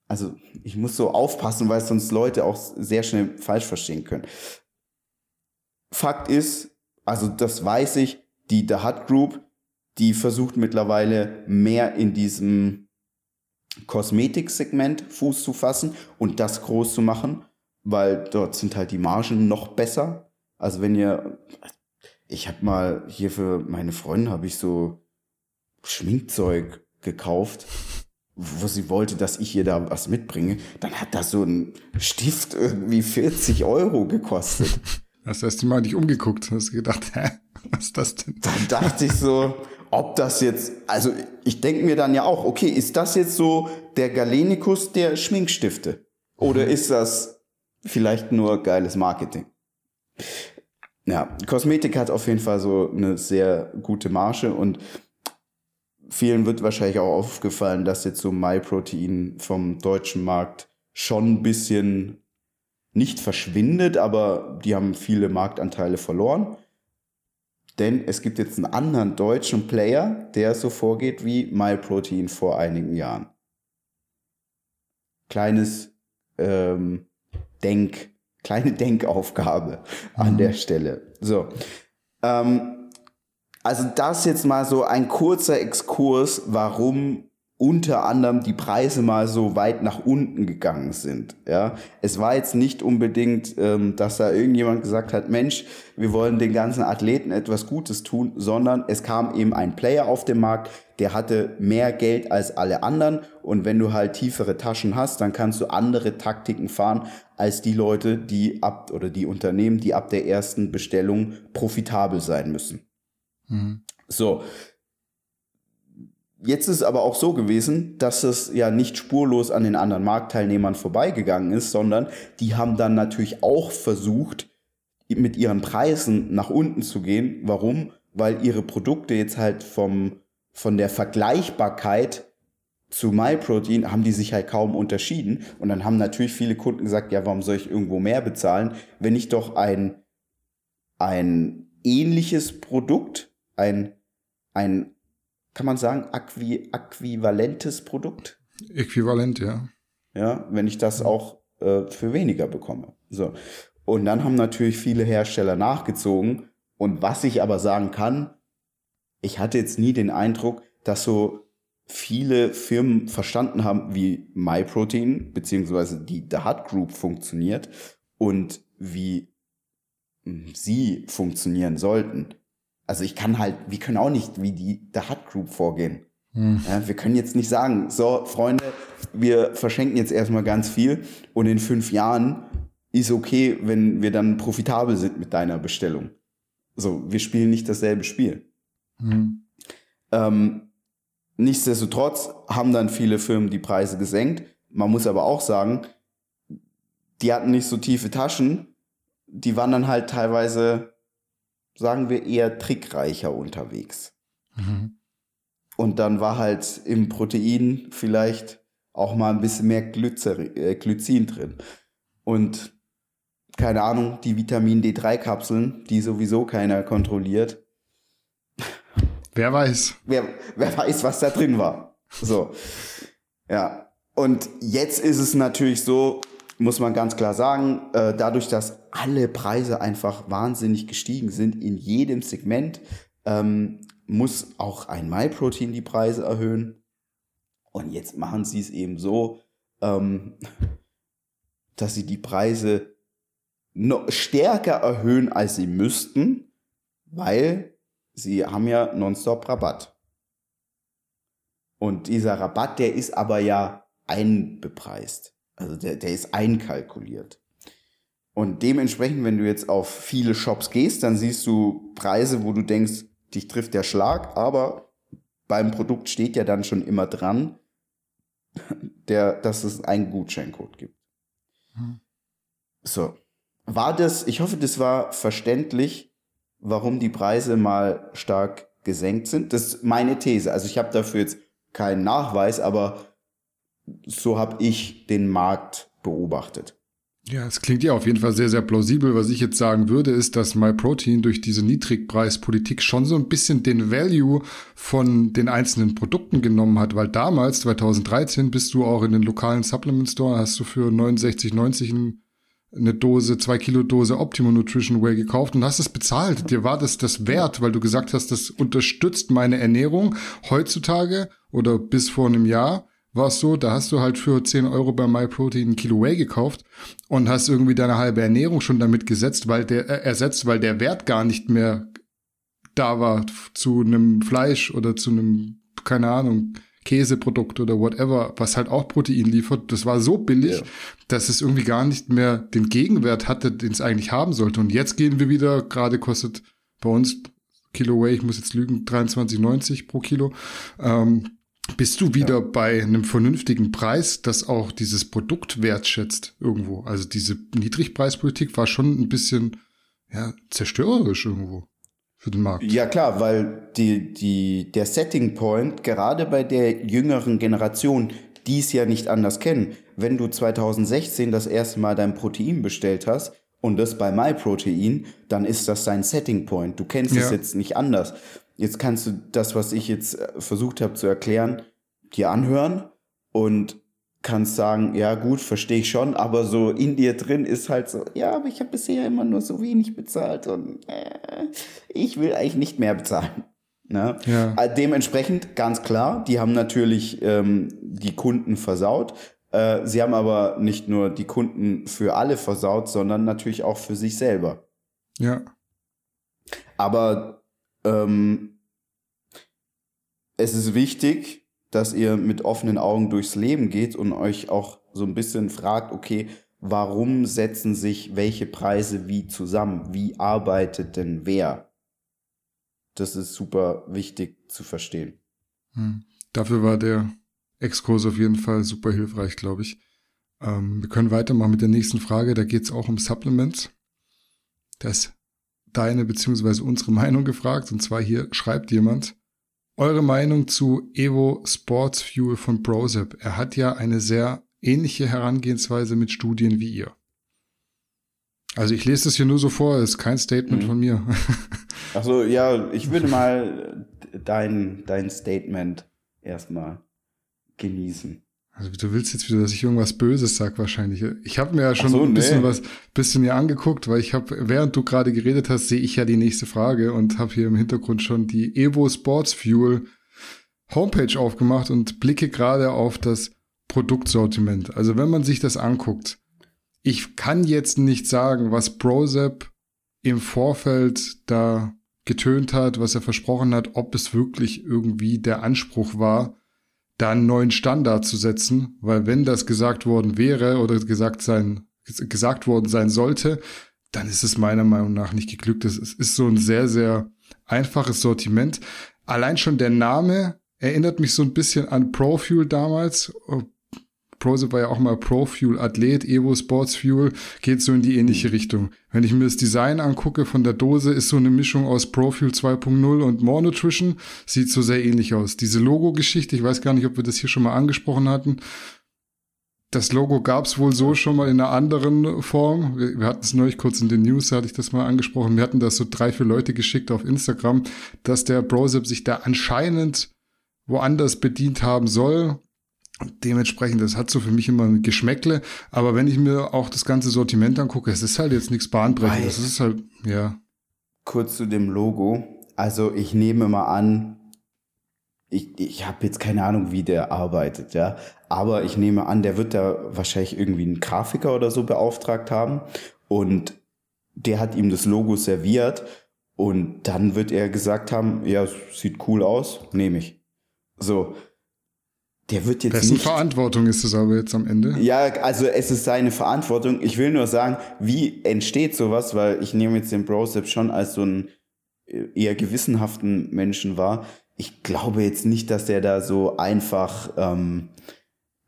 also ich muss so aufpassen, weil sonst Leute auch sehr schnell falsch verstehen können. Fakt ist, also das weiß ich, die The Hut Group, die versucht mittlerweile mehr in diesem Kosmetiksegment Fuß zu fassen und das groß zu machen, weil dort sind halt die Margen noch besser. Also wenn ihr, ich habe mal hier für meine Freundin habe ich so Schminkzeug gekauft, wo sie wollte, dass ich ihr da was mitbringe, dann hat das so ein Stift irgendwie 40 Euro gekostet. Hast du erst mal nicht umgeguckt, hast gedacht, (laughs) hä, was ist das denn? Dann dachte ich so, ob das jetzt, also ich denke mir dann ja auch, okay, ist das jetzt so der Galenikus der Schminkstifte? Oder mhm. ist das vielleicht nur geiles Marketing? Ja, Kosmetik hat auf jeden Fall so eine sehr gute Marge und vielen wird wahrscheinlich auch aufgefallen, dass jetzt so MyProtein vom deutschen Markt schon ein bisschen nicht verschwindet, aber die haben viele Marktanteile verloren. Denn es gibt jetzt einen anderen deutschen Player, der so vorgeht wie MyProtein vor einigen Jahren. Kleines ähm, Denk, kleine Denkaufgabe an mhm. der Stelle. So. Ähm, also das jetzt mal so ein kurzer Exkurs, warum unter anderem die Preise mal so weit nach unten gegangen sind. Ja, es war jetzt nicht unbedingt, ähm, dass da irgendjemand gesagt hat, Mensch, wir wollen den ganzen Athleten etwas Gutes tun, sondern es kam eben ein Player auf den Markt, der hatte mehr Geld als alle anderen und wenn du halt tiefere Taschen hast, dann kannst du andere Taktiken fahren als die Leute, die ab oder die Unternehmen, die ab der ersten Bestellung profitabel sein müssen. Mhm. So, Jetzt ist es aber auch so gewesen, dass es ja nicht spurlos an den anderen Marktteilnehmern vorbeigegangen ist, sondern die haben dann natürlich auch versucht, mit ihren Preisen nach unten zu gehen. Warum? Weil ihre Produkte jetzt halt vom, von der Vergleichbarkeit zu MyProtein haben die sich halt kaum unterschieden. Und dann haben natürlich viele Kunden gesagt, ja, warum soll ich irgendwo mehr bezahlen, wenn ich doch ein ein ähnliches Produkt, ein, ein, kann man sagen, äqui, äquivalentes Produkt? Äquivalent, ja. Ja, wenn ich das auch äh, für weniger bekomme. So. Und dann haben natürlich viele Hersteller nachgezogen. Und was ich aber sagen kann, ich hatte jetzt nie den Eindruck, dass so viele Firmen verstanden haben, wie MyProtein beziehungsweise die The Hut Group funktioniert und wie hm, sie funktionieren sollten. Also ich kann halt, wir können auch nicht wie die The Hut Group vorgehen. Hm. Ja, wir können jetzt nicht sagen, so Freunde, wir verschenken jetzt erstmal ganz viel und in fünf Jahren ist okay, wenn wir dann profitabel sind mit deiner Bestellung. So, wir spielen nicht dasselbe Spiel. Hm. Ähm, nichtsdestotrotz haben dann viele Firmen die Preise gesenkt. Man muss aber auch sagen, die hatten nicht so tiefe Taschen. Die waren dann halt teilweise, sagen wir, eher trickreicher unterwegs. Mhm. Und dann war halt im Protein vielleicht auch mal ein bisschen mehr Glycerin, äh, Glycin drin. Und keine Ahnung, die Vitamin D3-Kapseln, die sowieso keiner kontrolliert. Wer weiß. Wer, wer weiß, was da drin war. So. Ja. Und jetzt ist es natürlich so, muss man ganz klar sagen, äh, dadurch, dass alle Preise einfach wahnsinnig gestiegen sind in jedem Segment, ähm, muss auch ein MyProtein die Preise erhöhen. Und jetzt machen sie es eben so, ähm, (laughs) dass sie die Preise noch stärker erhöhen, als sie müssten, weil sie haben ja nonstop Rabatt. Und dieser Rabatt, der ist aber ja einbepreist. Also der, der ist einkalkuliert. Und dementsprechend, wenn du jetzt auf viele Shops gehst, dann siehst du Preise, wo du denkst, dich trifft der Schlag, aber beim Produkt steht ja dann schon immer dran, der, dass es einen Gutscheincode gibt. Hm. So. War das, ich hoffe, das war verständlich, warum die Preise mal stark gesenkt sind. Das ist meine These. Also ich habe dafür jetzt keinen Nachweis, aber so habe ich den Markt beobachtet. Ja, es klingt ja auf jeden Fall sehr, sehr plausibel. Was ich jetzt sagen würde, ist, dass MyProtein durch diese Niedrigpreispolitik schon so ein bisschen den Value von den einzelnen Produkten genommen hat, weil damals, 2013, bist du auch in den lokalen Supplement Store, hast du für 69,90 eine Dose, zwei Kilo Dose Optimum Nutrition Whey gekauft und hast es bezahlt. Dir war das das wert, weil du gesagt hast, das unterstützt meine Ernährung heutzutage oder bis vor einem Jahr war es so, da hast du halt für 10 Euro bei MyProtein ein Kilo Whey gekauft und hast irgendwie deine halbe Ernährung schon damit gesetzt, weil der äh, ersetzt, weil der Wert gar nicht mehr da war zu einem Fleisch oder zu einem, keine Ahnung, Käseprodukt oder whatever, was halt auch Protein liefert. Das war so billig, ja. dass es irgendwie gar nicht mehr den Gegenwert hatte, den es eigentlich haben sollte. Und jetzt gehen wir wieder, gerade kostet bei uns Kilo Whey, ich muss jetzt lügen, 23,90 pro Kilo. Ähm, bist du wieder ja. bei einem vernünftigen Preis, das auch dieses Produkt wertschätzt irgendwo. Also diese Niedrigpreispolitik war schon ein bisschen ja, zerstörerisch irgendwo für den Markt. Ja klar, weil die, die, der Setting Point, gerade bei der jüngeren Generation, die es ja nicht anders kennen, wenn du 2016 das erste Mal dein Protein bestellt hast und das bei MyProtein, dann ist das dein Setting Point. Du kennst ja. es jetzt nicht anders. Jetzt kannst du das, was ich jetzt äh, versucht habe zu erklären, dir anhören und kannst sagen, ja gut, verstehe ich schon, aber so in dir drin ist halt so, ja, aber ich habe bisher immer nur so wenig bezahlt und äh, ich will eigentlich nicht mehr bezahlen. Ne? Ja. Äh, dementsprechend ganz klar, die haben natürlich ähm, die Kunden versaut. Äh, sie haben aber nicht nur die Kunden für alle versaut, sondern natürlich auch für sich selber. Ja. Aber ähm, es ist wichtig, dass ihr mit offenen Augen durchs Leben geht und euch auch so ein bisschen fragt, okay, warum setzen sich welche Preise wie zusammen? Wie arbeitet denn wer? Das ist super wichtig zu verstehen. Hm. Dafür war der Exkurs auf jeden Fall super hilfreich, glaube ich. Ähm, wir können weitermachen mit der nächsten Frage. Da geht es auch um Supplements. Das deine beziehungsweise unsere (laughs) Meinung gefragt. Und zwar hier schreibt jemand, eure Meinung zu Evo Sports Fuel von Prozep. Er hat ja eine sehr ähnliche Herangehensweise mit Studien wie ihr. Also ich lese das hier nur so vor, ist kein Statement mhm. von mir. (laughs) Achso, ja, ich würde mal dein, dein Statement erstmal genießen. Also du willst jetzt wieder, dass ich irgendwas Böses sag wahrscheinlich. Ich habe mir ja schon so, ein bisschen nee. was bisschen hier angeguckt, weil ich habe, während du gerade geredet hast, sehe ich ja die nächste Frage und habe hier im Hintergrund schon die Evo Sports Fuel Homepage aufgemacht und blicke gerade auf das Produktsortiment. Also wenn man sich das anguckt, ich kann jetzt nicht sagen, was Prozep im Vorfeld da getönt hat, was er versprochen hat, ob es wirklich irgendwie der Anspruch war, da einen neuen Standard zu setzen, weil wenn das gesagt worden wäre oder gesagt sein, gesagt worden sein sollte, dann ist es meiner Meinung nach nicht geglückt. Es ist so ein sehr, sehr einfaches Sortiment. Allein schon der Name erinnert mich so ein bisschen an ProFuel damals. Prose war ja auch mal Pro-Fuel-Athlet, Evo Sports Fuel, geht so in die ähnliche mhm. Richtung. Wenn ich mir das Design angucke von der Dose, ist so eine Mischung aus Pro-Fuel 2.0 und More Nutrition, sieht so sehr ähnlich aus. Diese Logo-Geschichte, ich weiß gar nicht, ob wir das hier schon mal angesprochen hatten, das Logo gab's wohl so schon mal in einer anderen Form. Wir, wir hatten es neulich kurz in den News, hatte ich das mal angesprochen. Wir hatten das so drei, vier Leute geschickt auf Instagram, dass der Brosep sich da anscheinend woanders bedient haben soll. Dementsprechend, das hat so für mich immer ein Geschmäckle. Aber wenn ich mir auch das ganze Sortiment angucke, es ist halt jetzt nichts bahnbrechendes. Es ist halt, ja. Kurz zu dem Logo. Also ich nehme mal an, ich, ich habe jetzt keine Ahnung, wie der arbeitet, ja. Aber ich nehme an, der wird da wahrscheinlich irgendwie einen Grafiker oder so beauftragt haben. Und der hat ihm das Logo serviert. Und dann wird er gesagt haben, ja, sieht cool aus, nehme ich. So, der wird jetzt Wessen nicht. Verantwortung ist es aber jetzt am Ende? Ja, also es ist seine Verantwortung. Ich will nur sagen, wie entsteht sowas, weil ich nehme jetzt den Brosep schon als so einen äh, eher gewissenhaften Menschen wahr. Ich glaube jetzt nicht, dass der da so einfach ähm,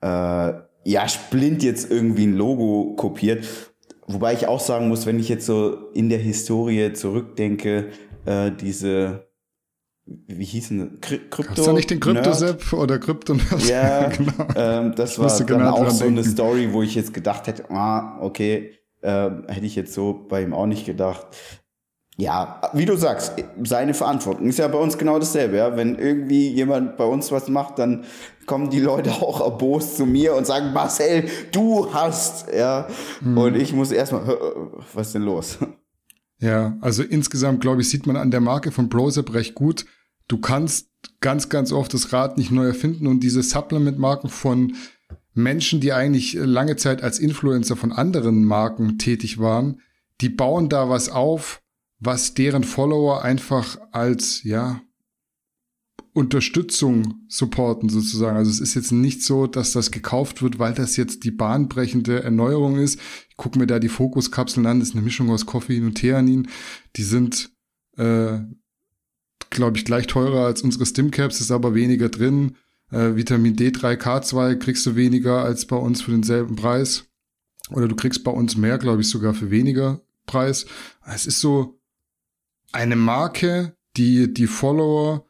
äh, ja splint jetzt irgendwie ein Logo kopiert. Wobei ich auch sagen muss, wenn ich jetzt so in der Historie zurückdenke, äh, diese wie hießen das? Krypto Hast du nicht den Kryptosep oder Krypto (laughs) Ja, genau. ähm, das war dann genau auch so denken. eine Story, wo ich jetzt gedacht hätte, ah, okay, äh, hätte ich jetzt so bei ihm auch nicht gedacht. Ja, wie du sagst, seine Verantwortung ist ja bei uns genau dasselbe. Ja? Wenn irgendwie jemand bei uns was macht, dann kommen die Leute (laughs) auch erbost zu mir und sagen, Marcel, du hast, ja. Mhm. Und ich muss erstmal, was ist denn los? Ja, also insgesamt, glaube ich, sieht man an der Marke von Brosep recht gut. Du kannst ganz, ganz oft das Rad nicht neu erfinden und diese Supplement-Marken von Menschen, die eigentlich lange Zeit als Influencer von anderen Marken tätig waren, die bauen da was auf, was deren Follower einfach als, ja, Unterstützung supporten sozusagen. Also es ist jetzt nicht so, dass das gekauft wird, weil das jetzt die bahnbrechende Erneuerung ist. Ich gucke mir da die Fokuskapseln an, das ist eine Mischung aus Koffein und Theanin. Die sind, äh, glaube ich, gleich teurer als unsere Stimcaps, ist aber weniger drin. Äh, Vitamin D3, K2 kriegst du weniger als bei uns für denselben Preis. Oder du kriegst bei uns mehr, glaube ich, sogar für weniger Preis. Es ist so eine Marke, die die Follower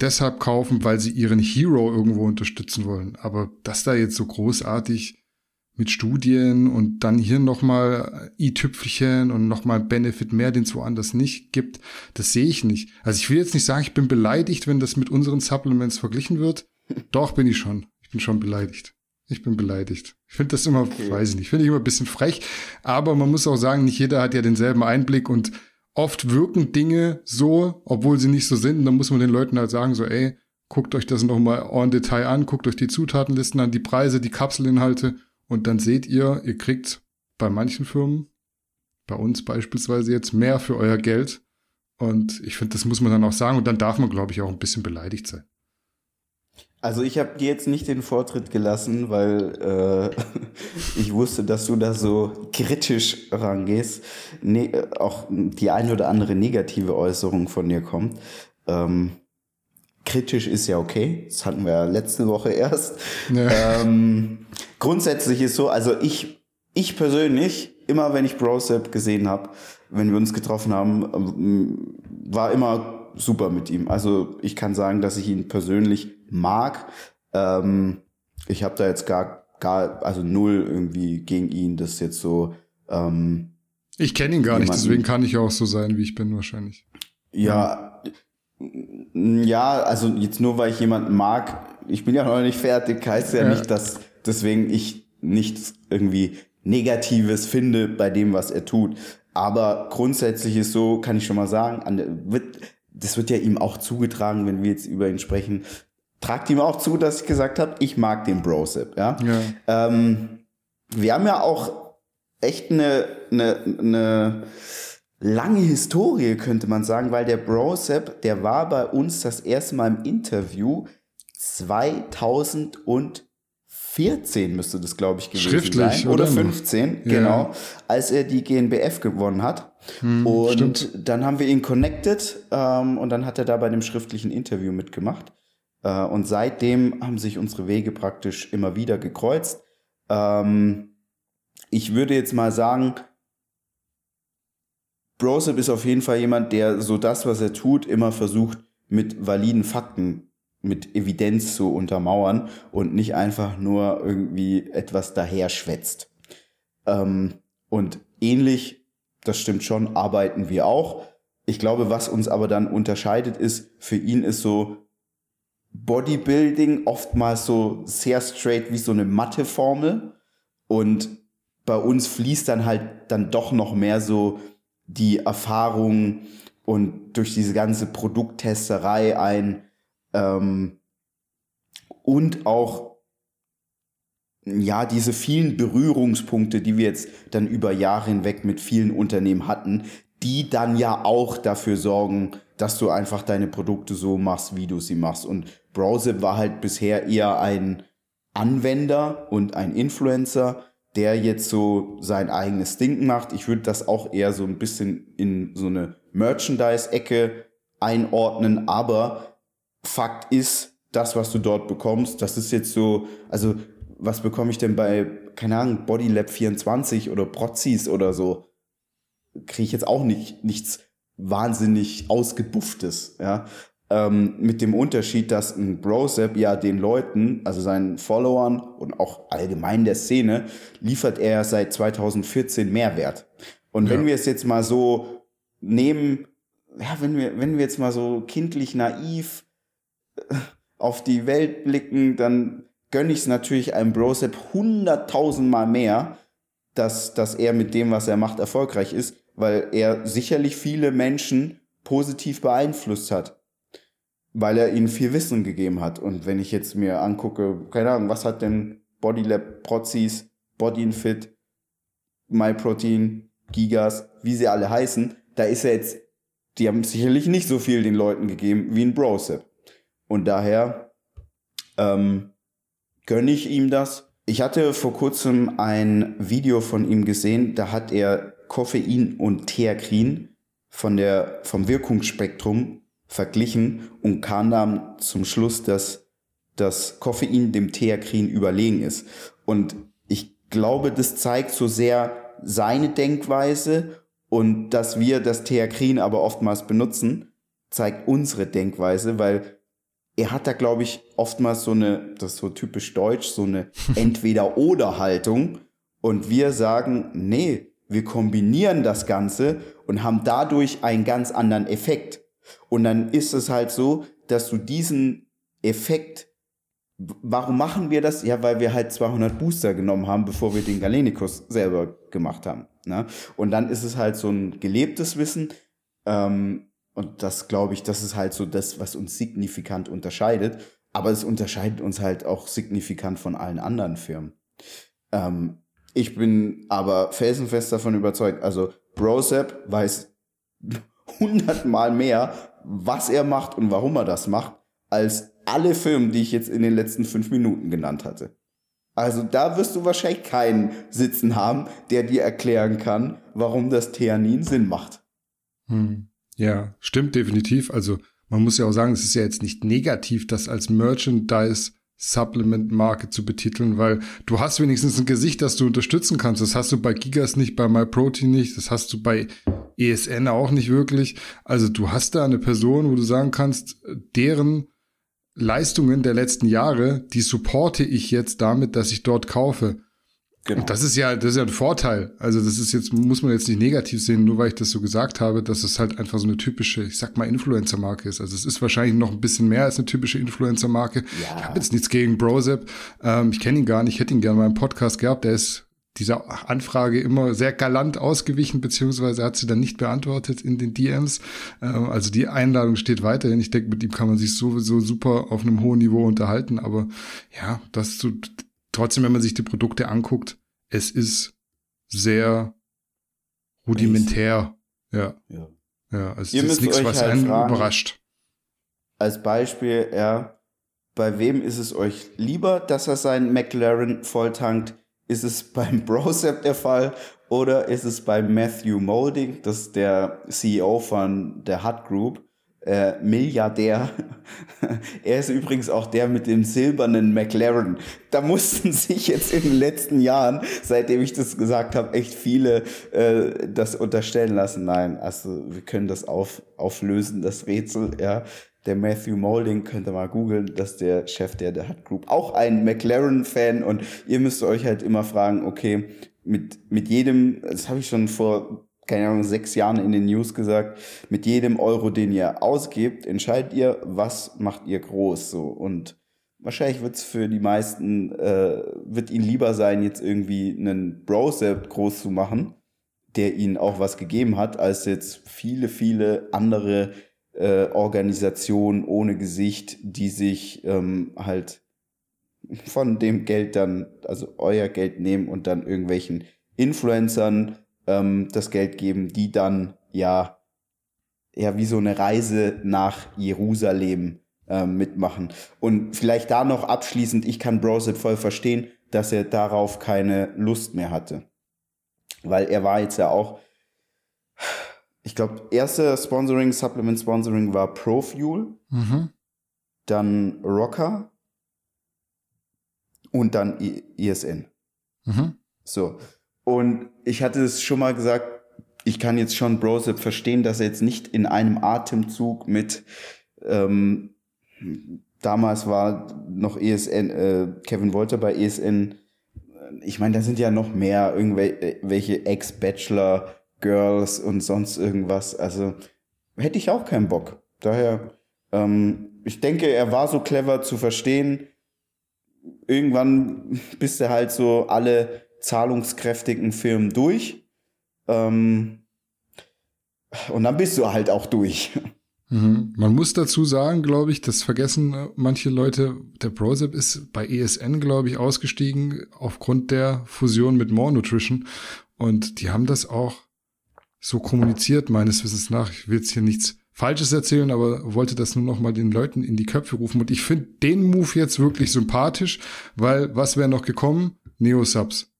deshalb kaufen, weil sie ihren Hero irgendwo unterstützen wollen. Aber das da jetzt so großartig mit Studien und dann hier nochmal i-Tüpfelchen und nochmal Benefit mehr, den es woanders nicht gibt, das sehe ich nicht. Also ich will jetzt nicht sagen, ich bin beleidigt, wenn das mit unseren Supplements verglichen wird. (laughs) Doch bin ich schon. Ich bin schon beleidigt. Ich bin beleidigt. Ich finde das immer, okay. weiß ich nicht, finde ich immer ein bisschen frech. Aber man muss auch sagen, nicht jeder hat ja denselben Einblick und oft wirken Dinge so, obwohl sie nicht so sind. Und dann muss man den Leuten halt sagen, so, ey, guckt euch das nochmal en Detail an, guckt euch die Zutatenlisten an, die Preise, die Kapselinhalte und dann seht ihr, ihr kriegt bei manchen Firmen, bei uns beispielsweise jetzt mehr für euer Geld. Und ich finde, das muss man dann auch sagen und dann darf man, glaube ich, auch ein bisschen beleidigt sein. Also ich habe dir jetzt nicht den Vortritt gelassen, weil äh, (laughs) ich wusste, dass du da so kritisch rangehst. Ne auch die eine oder andere negative Äußerung von dir kommt. Ähm, kritisch ist ja okay. Das hatten wir ja letzte Woche erst. Ja. Ähm, grundsätzlich ist so, also ich, ich persönlich, immer wenn ich Brosep gesehen habe, wenn wir uns getroffen haben, ähm, war immer super mit ihm. Also ich kann sagen, dass ich ihn persönlich mag. Ähm, ich habe da jetzt gar, gar, also null irgendwie gegen ihn, das jetzt so, ähm, Ich kenne ihn gar nicht, deswegen kann ich auch so sein, wie ich bin wahrscheinlich. Ja, ja, also jetzt nur weil ich jemanden mag, ich bin ja noch nicht fertig, heißt ja, ja. nicht, dass deswegen ich nichts irgendwie Negatives finde bei dem, was er tut. Aber grundsätzlich ist so, kann ich schon mal sagen, wird, das wird ja ihm auch zugetragen, wenn wir jetzt über ihn sprechen. Tragt ihm auch zu, dass ich gesagt habe, ich mag den Brosip. Ja? ja. Ähm, wir haben ja auch echt eine, eine, eine lange Historie, könnte man sagen, weil der Brosep, der war bei uns das erste Mal im Interview 2014 müsste das, glaube ich, gewesen Schriftlich, sein. Oder, oder 15, ja. genau, als er die GNBF gewonnen hat. Hm, und stimmt. dann haben wir ihn connected ähm, und dann hat er da bei dem schriftlichen Interview mitgemacht. Äh, und seitdem haben sich unsere Wege praktisch immer wieder gekreuzt. Ähm, ich würde jetzt mal sagen, Brosep ist auf jeden Fall jemand, der so das, was er tut, immer versucht, mit validen Fakten, mit Evidenz zu untermauern und nicht einfach nur irgendwie etwas daherschwätzt. Ähm, und ähnlich, das stimmt schon, arbeiten wir auch. Ich glaube, was uns aber dann unterscheidet, ist, für ihn ist so Bodybuilding oftmals so sehr straight wie so eine Matheformel und bei uns fließt dann halt dann doch noch mehr so die Erfahrung und durch diese ganze Produkttesterei ein ähm, und auch ja diese vielen Berührungspunkte, die wir jetzt dann über Jahre hinweg mit vielen Unternehmen hatten, die dann ja auch dafür sorgen, dass du einfach deine Produkte so machst, wie du sie machst. Und Browser war halt bisher eher ein Anwender und ein Influencer, der jetzt so sein eigenes Ding macht. Ich würde das auch eher so ein bisschen in so eine Merchandise-Ecke einordnen, aber Fakt ist, das, was du dort bekommst, das ist jetzt so, also was bekomme ich denn bei, keine Ahnung, Bodylab 24 oder Prozis oder so? Kriege ich jetzt auch nicht nichts wahnsinnig ausgebufftes, ja. Ähm, mit dem Unterschied, dass ein Brosep ja den Leuten, also seinen Followern und auch allgemein der Szene, liefert er seit 2014 Mehrwert. Und ja. wenn wir es jetzt mal so nehmen, ja, wenn wir, wenn wir jetzt mal so kindlich naiv auf die Welt blicken, dann gönne ich es natürlich einem Brosep hunderttausendmal mehr, dass, dass er mit dem, was er macht, erfolgreich ist, weil er sicherlich viele Menschen positiv beeinflusst hat weil er ihnen viel Wissen gegeben hat. Und wenn ich jetzt mir angucke, keine Ahnung, was hat denn Bodylab, Prozis, Bodyinfit, MyProtein, Gigas, wie sie alle heißen, da ist er jetzt, die haben sicherlich nicht so viel den Leuten gegeben wie ein Brosep. Und daher ähm, gönne ich ihm das. Ich hatte vor kurzem ein Video von ihm gesehen, da hat er Koffein und Theakrin von der, vom Wirkungsspektrum verglichen und kam dann zum Schluss, dass das Koffein dem Theakrin überlegen ist. Und ich glaube, das zeigt so sehr seine Denkweise und dass wir das Theakrin aber oftmals benutzen, zeigt unsere Denkweise, weil er hat da, glaube ich, oftmals so eine, das ist so typisch deutsch, so eine (laughs) Entweder-Oder-Haltung. Und wir sagen, nee, wir kombinieren das Ganze und haben dadurch einen ganz anderen Effekt. Und dann ist es halt so, dass du diesen Effekt, warum machen wir das? Ja, weil wir halt 200 Booster genommen haben, bevor wir den Galenikus selber gemacht haben. Ne? Und dann ist es halt so ein gelebtes Wissen. Ähm, und das glaube ich, das ist halt so das, was uns signifikant unterscheidet. Aber es unterscheidet uns halt auch signifikant von allen anderen Firmen. Ähm, ich bin aber felsenfest davon überzeugt, also Brosep weiß (laughs) hundertmal mehr, was er macht und warum er das macht, als alle Filme, die ich jetzt in den letzten fünf Minuten genannt hatte. Also da wirst du wahrscheinlich keinen sitzen haben, der dir erklären kann, warum das Theanin Sinn macht. Hm. Ja, stimmt definitiv. Also man muss ja auch sagen, es ist ja jetzt nicht negativ, das als Merchandise Supplement-Marke zu betiteln, weil du hast wenigstens ein Gesicht, das du unterstützen kannst. Das hast du bei Gigas nicht, bei MyProtein nicht, das hast du bei ESN auch nicht wirklich. Also du hast da eine Person, wo du sagen kannst, deren Leistungen der letzten Jahre, die supporte ich jetzt damit, dass ich dort kaufe. Genau. Das ist ja, das ist ja ein Vorteil. Also das ist jetzt, muss man jetzt nicht negativ sehen, nur weil ich das so gesagt habe, dass es halt einfach so eine typische, ich sag mal, Influencer-Marke ist. Also es ist wahrscheinlich noch ein bisschen mehr als eine typische Influencer-Marke. Ja. Ich habe jetzt nichts gegen Brosep. Ähm, ich kenne ihn gar nicht, hätte ihn gerne mal im Podcast gehabt. Der ist dieser Anfrage immer sehr galant ausgewichen, beziehungsweise hat sie dann nicht beantwortet in den DMs. Ähm, also die Einladung steht weiterhin. Ich denke, mit ihm kann man sich sowieso super auf einem hohen Niveau unterhalten. Aber ja, das zu, trotzdem, wenn man sich die Produkte anguckt, es ist sehr rudimentär. Ja. Ja, ja es Ihr ist nichts, was halt einen fragen, überrascht. Als Beispiel, ja, bei wem ist es euch lieber, dass er seinen McLaren volltankt? Ist es beim (laughs) Brosep der Fall oder ist es bei Matthew Molding, das ist der CEO von der Hut Group, äh, Milliardär. (laughs) er ist übrigens auch der mit dem silbernen McLaren. Da mussten (laughs) sich jetzt in den letzten Jahren, seitdem ich das gesagt habe, echt viele äh, das unterstellen lassen. Nein, also wir können das auf, auflösen, das Rätsel, ja. Der Matthew Molding, könnt ihr mal googeln, das ist der Chef der, der Hut Group. Auch ein McLaren-Fan und ihr müsst euch halt immer fragen, okay, mit, mit jedem, das habe ich schon vor keine Ahnung, sechs Jahren in den News gesagt, mit jedem Euro, den ihr ausgebt, entscheidet ihr, was macht ihr groß, so. Und wahrscheinlich wird's für die meisten, äh, wird ihnen lieber sein, jetzt irgendwie einen Browser groß zu machen, der ihnen auch was gegeben hat, als jetzt viele, viele andere äh, Organisationen ohne Gesicht, die sich ähm, halt von dem Geld dann, also euer Geld nehmen und dann irgendwelchen Influencern ähm, das Geld geben, die dann ja, ja wie so eine Reise nach Jerusalem ähm, mitmachen. Und vielleicht da noch abschließend, ich kann Brosip voll verstehen, dass er darauf keine Lust mehr hatte. Weil er war jetzt ja auch, ich glaube, erste Sponsoring, Supplement Sponsoring war ProFuel, mhm. dann Rocker und dann ISN. Mhm. So. Und ich hatte es schon mal gesagt, ich kann jetzt schon Brosep verstehen, dass er jetzt nicht in einem Atemzug mit ähm, damals war noch ESN, äh, Kevin Wolter bei ESN. Ich meine, da sind ja noch mehr irgendwelche Ex-Bachelor Girls und sonst irgendwas. Also hätte ich auch keinen Bock. Daher, ähm, ich denke, er war so clever zu verstehen. Irgendwann (laughs) bist du halt so alle zahlungskräftigen Firmen durch. Ähm, und dann bist du halt auch durch. Mhm. Man muss dazu sagen, glaube ich, das vergessen äh, manche Leute, der Prozep ist bei ESN, glaube ich, ausgestiegen aufgrund der Fusion mit More Nutrition. Und die haben das auch so kommuniziert, meines Wissens nach. Ich will jetzt hier nichts Falsches erzählen, aber wollte das nur noch mal den Leuten in die Köpfe rufen. Und ich finde den Move jetzt wirklich sympathisch, weil was wäre noch gekommen? Neo-Subs.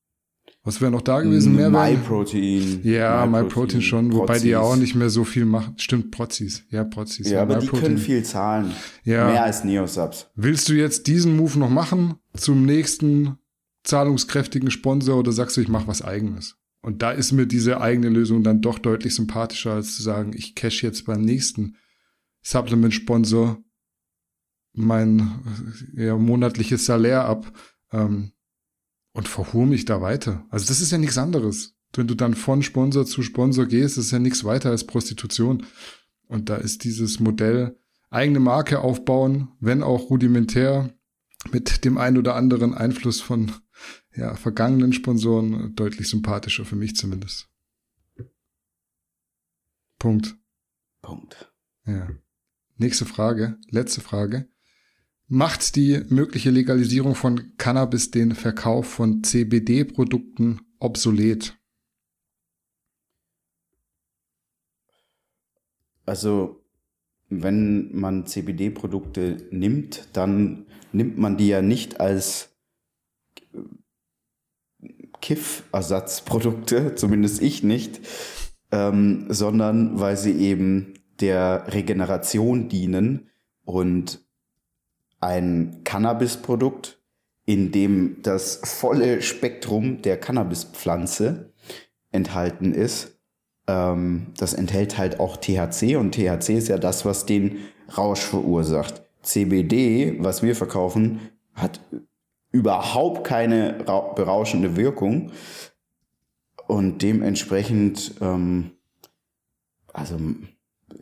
Was wäre noch da gewesen? Mehr MyProtein. Ja, MyProtein schon, Prozis. wobei die ja auch nicht mehr so viel machen. Stimmt, Prozis. Ja, Prozis. Ja, ja aber die können viel zahlen. Ja. Mehr als Neosubs. Willst du jetzt diesen Move noch machen zum nächsten zahlungskräftigen Sponsor oder sagst du, ich mache was eigenes? Und da ist mir diese eigene Lösung dann doch deutlich sympathischer, als zu sagen, ich cash jetzt beim nächsten Supplement-Sponsor mein ja, monatliches Salär ab. Ähm, und verhur mich da weiter. Also das ist ja nichts anderes. Wenn du dann von Sponsor zu Sponsor gehst, ist ja nichts weiter als Prostitution. Und da ist dieses Modell eigene Marke aufbauen, wenn auch rudimentär, mit dem ein oder anderen Einfluss von ja, vergangenen Sponsoren deutlich sympathischer für mich zumindest. Punkt. Punkt. Ja. Nächste Frage, letzte Frage. Macht die mögliche Legalisierung von Cannabis den Verkauf von CBD-Produkten obsolet? Also, wenn man CBD-Produkte nimmt, dann nimmt man die ja nicht als Kiff-Ersatzprodukte, (laughs) zumindest ich nicht, ähm, sondern weil sie eben der Regeneration dienen und ein Cannabis-Produkt, in dem das volle Spektrum der Cannabispflanze enthalten ist. Ähm, das enthält halt auch THC und THC ist ja das, was den Rausch verursacht. CBD, was wir verkaufen, hat überhaupt keine berauschende Wirkung. Und dementsprechend, ähm, also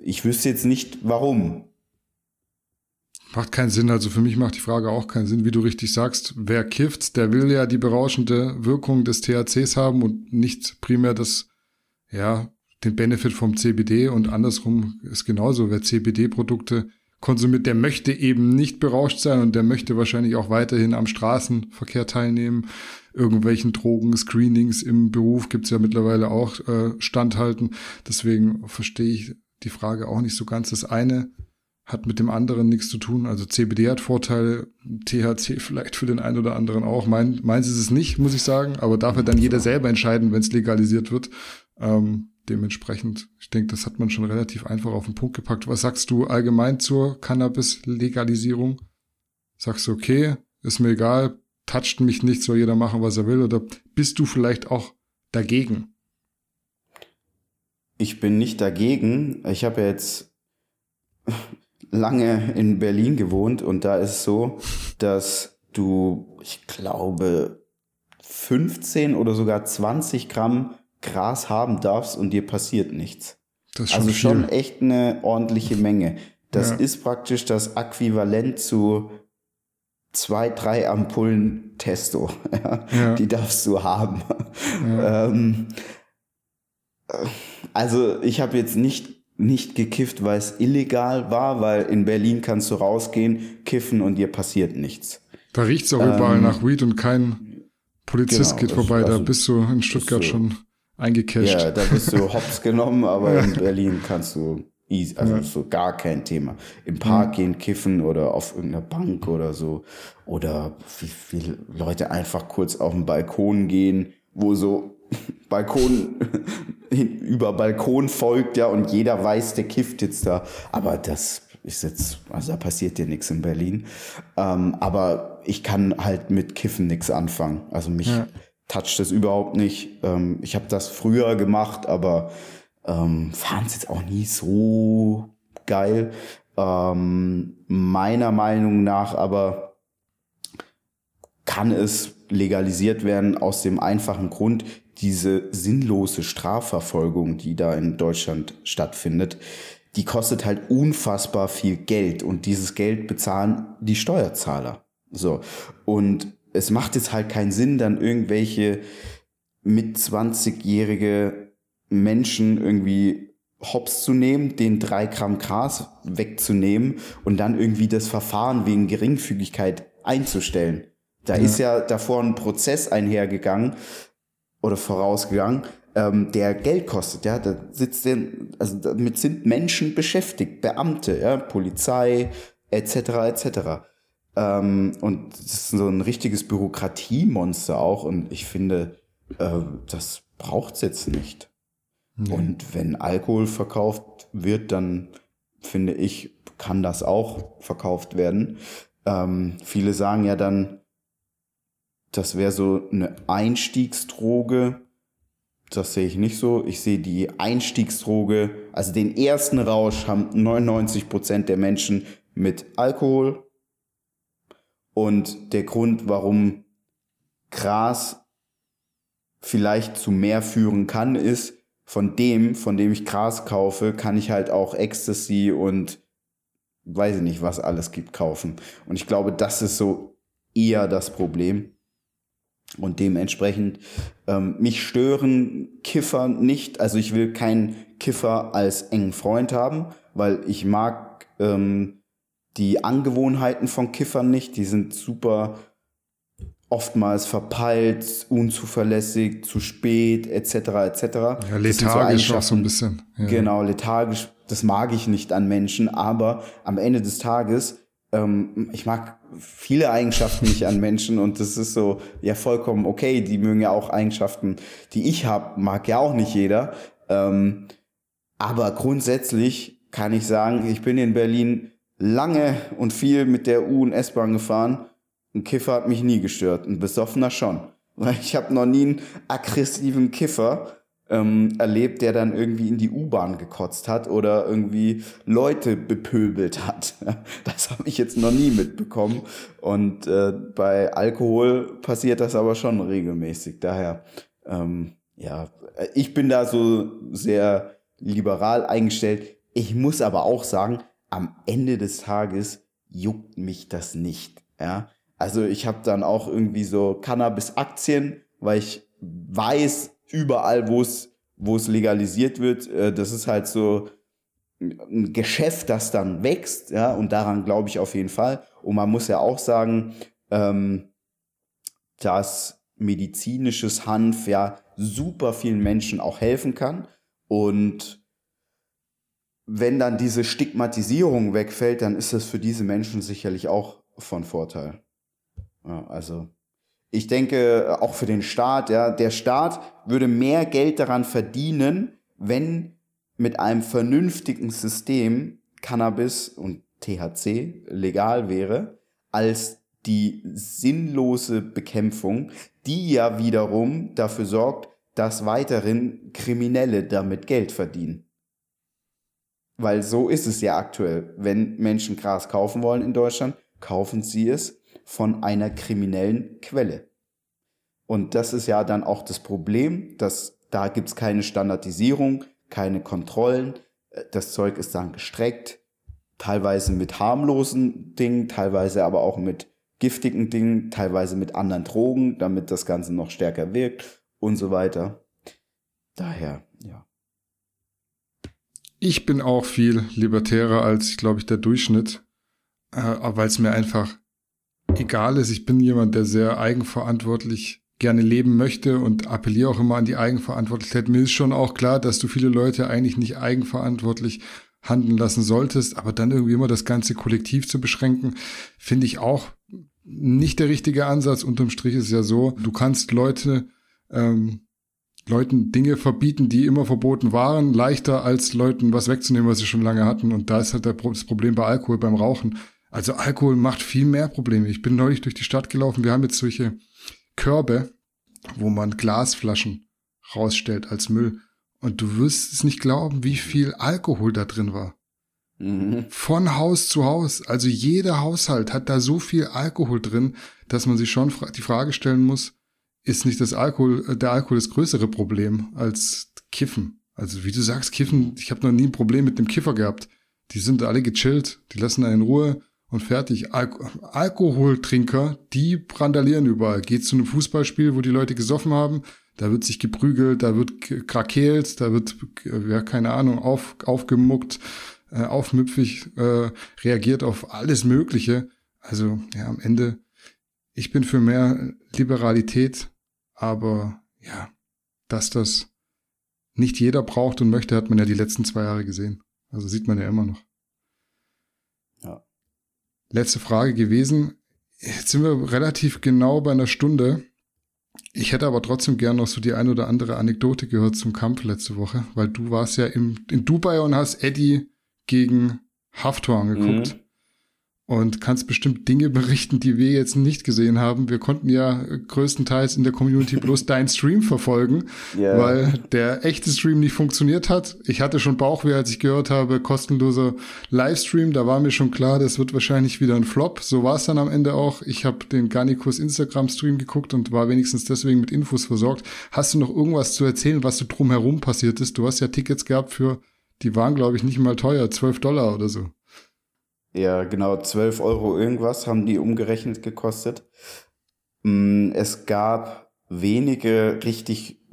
ich wüsste jetzt nicht, warum. Macht keinen Sinn. Also für mich macht die Frage auch keinen Sinn, wie du richtig sagst. Wer kifft, der will ja die berauschende Wirkung des THCs haben und nicht primär das, ja, den Benefit vom CBD und andersrum ist genauso. Wer CBD-Produkte konsumiert, der möchte eben nicht berauscht sein und der möchte wahrscheinlich auch weiterhin am Straßenverkehr teilnehmen, irgendwelchen Drogen, Screenings im Beruf gibt's ja mittlerweile auch äh, standhalten. Deswegen verstehe ich die Frage auch nicht so ganz. Das eine hat mit dem anderen nichts zu tun. Also CBD hat Vorteile, THC vielleicht für den einen oder anderen auch. Mein, meins ist es nicht, muss ich sagen, aber darf ja dann jeder selber entscheiden, wenn es legalisiert wird. Ähm, dementsprechend, ich denke, das hat man schon relativ einfach auf den Punkt gepackt. Was sagst du allgemein zur Cannabis-Legalisierung? Sagst du, okay, ist mir egal, toucht mich nicht, soll jeder machen, was er will, oder bist du vielleicht auch dagegen? Ich bin nicht dagegen. Ich habe ja jetzt lange in Berlin gewohnt und da ist es so, dass du, ich glaube, 15 oder sogar 20 Gramm Gras haben darfst und dir passiert nichts. Das ist schon also viel. schon echt eine ordentliche Menge. Das ja. ist praktisch das Äquivalent zu zwei, drei Ampullen Testo. (laughs) Ja. Die darfst du haben. Ja. ähm, also ich habe jetzt nicht nicht gekifft, weil es illegal war, weil in Berlin kannst du rausgehen, kiffen und dir passiert nichts. Da riecht's auch ähm, überall nach Weed und kein Polizist genau, geht vorbei. Also, da bist du in Stuttgart du, schon eingecasht. Ja, da bist du (laughs) hops genommen, aber in Berlin kannst du easy, also ja. so gar kein Thema. Im Park mhm. gehen, kiffen oder auf irgendeiner Bank oder so. Oder wie viele Leute einfach kurz auf den Balkon gehen, wo so (laughs) Balkon über Balkon folgt, ja, und jeder weiß, der kifft jetzt da. Aber das ist jetzt, also da passiert dir nichts in Berlin. Ähm, aber ich kann halt mit Kiffen nichts anfangen. Also mich ja. toucht das überhaupt nicht. Ähm, ich habe das früher gemacht, aber ähm, fand es jetzt auch nie so geil. Ähm, meiner Meinung nach aber kann es legalisiert werden aus dem einfachen Grund, diese sinnlose Strafverfolgung, die da in Deutschland stattfindet, die kostet halt unfassbar viel Geld und dieses Geld bezahlen die Steuerzahler. So. Und es macht jetzt halt keinen Sinn, dann irgendwelche mit 20-jährige Menschen irgendwie hops zu nehmen, den drei Gramm Gras wegzunehmen und dann irgendwie das Verfahren wegen Geringfügigkeit einzustellen. Da ja. ist ja davor ein Prozess einhergegangen oder vorausgegangen, ähm, der Geld kostet. Ja, da sitzt den, also damit sind Menschen beschäftigt, Beamte, ja, Polizei etc. etc. Ähm, und das ist so ein richtiges Bürokratiemonster auch. Und ich finde, äh, das braucht's jetzt nicht. Nee. Und wenn Alkohol verkauft wird, dann finde ich, kann das auch verkauft werden. Ähm, viele sagen ja dann, das wäre so eine Einstiegsdroge. Das sehe ich nicht so. Ich sehe die Einstiegsdroge, also den ersten Rausch haben 99 Prozent der Menschen mit Alkohol. Und der Grund, warum Gras vielleicht zu mehr führen kann, ist, von dem, von dem ich Gras kaufe, kann ich halt auch Ecstasy und weiß ich nicht, was alles gibt, kaufen. Und ich glaube, das ist so eher das Problem. Und dementsprechend, ähm, mich stören Kiffer nicht. Also ich will keinen Kiffer als engen Freund haben, weil ich mag ähm, die Angewohnheiten von Kiffern nicht. Die sind super oftmals verpeilt, unzuverlässig, zu spät, etc. etc. Ja, lethargisch so auch so ein bisschen. Ja. Genau, lethargisch. Das mag ich nicht an Menschen, aber am Ende des Tages ähm, ich mag viele Eigenschaften nicht an Menschen und das ist so, ja, vollkommen okay. Die mögen ja auch Eigenschaften, die ich habe, mag ja auch nicht jeder. Ähm, aber grundsätzlich kann ich sagen, ich bin in Berlin lange und viel mit der U- und S-Bahn gefahren. Ein Kiffer hat mich nie gestört, ein Besoffener schon. Weil (laughs) ich habe noch nie einen aggressiven Kiffer ähm, erlebt, der dann irgendwie in die U-Bahn gekotzt hat oder irgendwie Leute bepöbelt hat. (laughs) Das habe ich jetzt noch nie mitbekommen. Und äh, bei Alkohol passiert das aber schon regelmäßig. Daher, ähm, ja, ich bin da so sehr liberal eingestellt. Ich muss aber auch sagen, am Ende des Tages juckt mich das nicht. Ja, also ich habe dann auch irgendwie so Cannabis-Aktien, weil ich weiß, überall, wo es wo es legalisiert wird, äh, das ist halt so ein Geschäft, das dann wächst, ja, und daran glaube ich auf jeden Fall. Und man muss ja auch sagen, ähm, dass medizinisches Hanf ja super vielen Menschen auch helfen kann. Und wenn dann diese Stigmatisierung wegfällt, dann ist das für diese Menschen sicherlich auch von Vorteil. Ja, also ich denke auch für den Staat, ja, der Staat würde mehr Geld daran verdienen, wenn mit einem vernünftigen System Cannabis und THC legal wäre, als die sinnlose Bekämpfung, die ja wiederum dafür sorgt, dass weiterhin Kriminelle damit Geld verdienen. Weil so ist es ja aktuell. Wenn Menschen Gras kaufen wollen in Deutschland, kaufen sie es von einer kriminellen Quelle. Und das ist ja dann auch das Problem, dass da gibt's keine Standardisierung, keine Kontrollen. Das Zeug ist dann gestreckt, teilweise mit harmlosen Dingen, teilweise aber auch mit giftigen Dingen, teilweise mit anderen Drogen, damit das Ganze noch stärker wirkt und so weiter. Daher, ja. Ich bin auch viel libertärer als, glaube ich, der Durchschnitt, äh, weil es mir einfach egal ist. Ich bin jemand, der sehr eigenverantwortlich gerne leben möchte und appelliere auch immer an die Eigenverantwortlichkeit. Mir ist schon auch klar, dass du viele Leute eigentlich nicht eigenverantwortlich handeln lassen solltest, aber dann irgendwie immer das ganze Kollektiv zu beschränken, finde ich auch nicht der richtige Ansatz. Unterm Strich ist ja so, du kannst Leute ähm, Leuten Dinge verbieten, die immer verboten waren, leichter als Leuten was wegzunehmen, was sie schon lange hatten. Und da ist halt das Problem bei Alkohol, beim Rauchen. Also Alkohol macht viel mehr Probleme. Ich bin neulich durch die Stadt gelaufen. Wir haben jetzt solche Körbe, wo man Glasflaschen rausstellt als Müll. Und du wirst es nicht glauben, wie viel Alkohol da drin war. Mhm. Von Haus zu Haus. Also jeder Haushalt hat da so viel Alkohol drin, dass man sich schon die Frage stellen muss, ist nicht das Alkohol, äh, der Alkohol das größere Problem als Kiffen? Also wie du sagst, Kiffen, ich habe noch nie ein Problem mit dem Kiffer gehabt. Die sind alle gechillt, die lassen einen in Ruhe, und fertig. Al Alkoholtrinker, die brandalieren überall. Geht zu einem Fußballspiel, wo die Leute gesoffen haben, da wird sich geprügelt, da wird krakeelt, da wird, ja, keine Ahnung, auf, aufgemuckt, äh, aufmüpfig, äh, reagiert auf alles Mögliche. Also, ja, am Ende, ich bin für mehr Liberalität, aber ja, dass das nicht jeder braucht und möchte, hat man ja die letzten zwei Jahre gesehen. Also sieht man ja immer noch letzte Frage gewesen. Jetzt sind wir relativ genau bei einer Stunde. Ich hätte aber trotzdem gern noch so die ein oder andere Anekdote gehört zum Kampf letzte Woche, weil du warst ja im, in Dubai und hast Eddie gegen Haftor angeguckt. Mhm und kannst bestimmt Dinge (laughs) berichten, die wir jetzt nicht gesehen haben. Wir konnten ja größtenteils in der Community bloß (laughs) deinen Stream verfolgen, yeah. weil der echte Stream nicht funktioniert hat. Ich hatte schon Bauchweh, als ich gehört habe, kostenloser Livestream. Da war mir schon klar, das wird wahrscheinlich wieder ein Flop. So war es dann am Ende auch. Ich habe den Garnikus Instagram-Stream geguckt und war wenigstens deswegen mit Infos versorgt. Hast du noch irgendwas zu erzählen, was so drumherum passiert ist? Du hast ja Tickets gehabt für, die waren, glaube ich, nicht mal teuer, 12 Dollar oder so. Ja, genau, 12 Euro irgendwas haben die umgerechnet gekostet. Mm, es gab wenige richtig,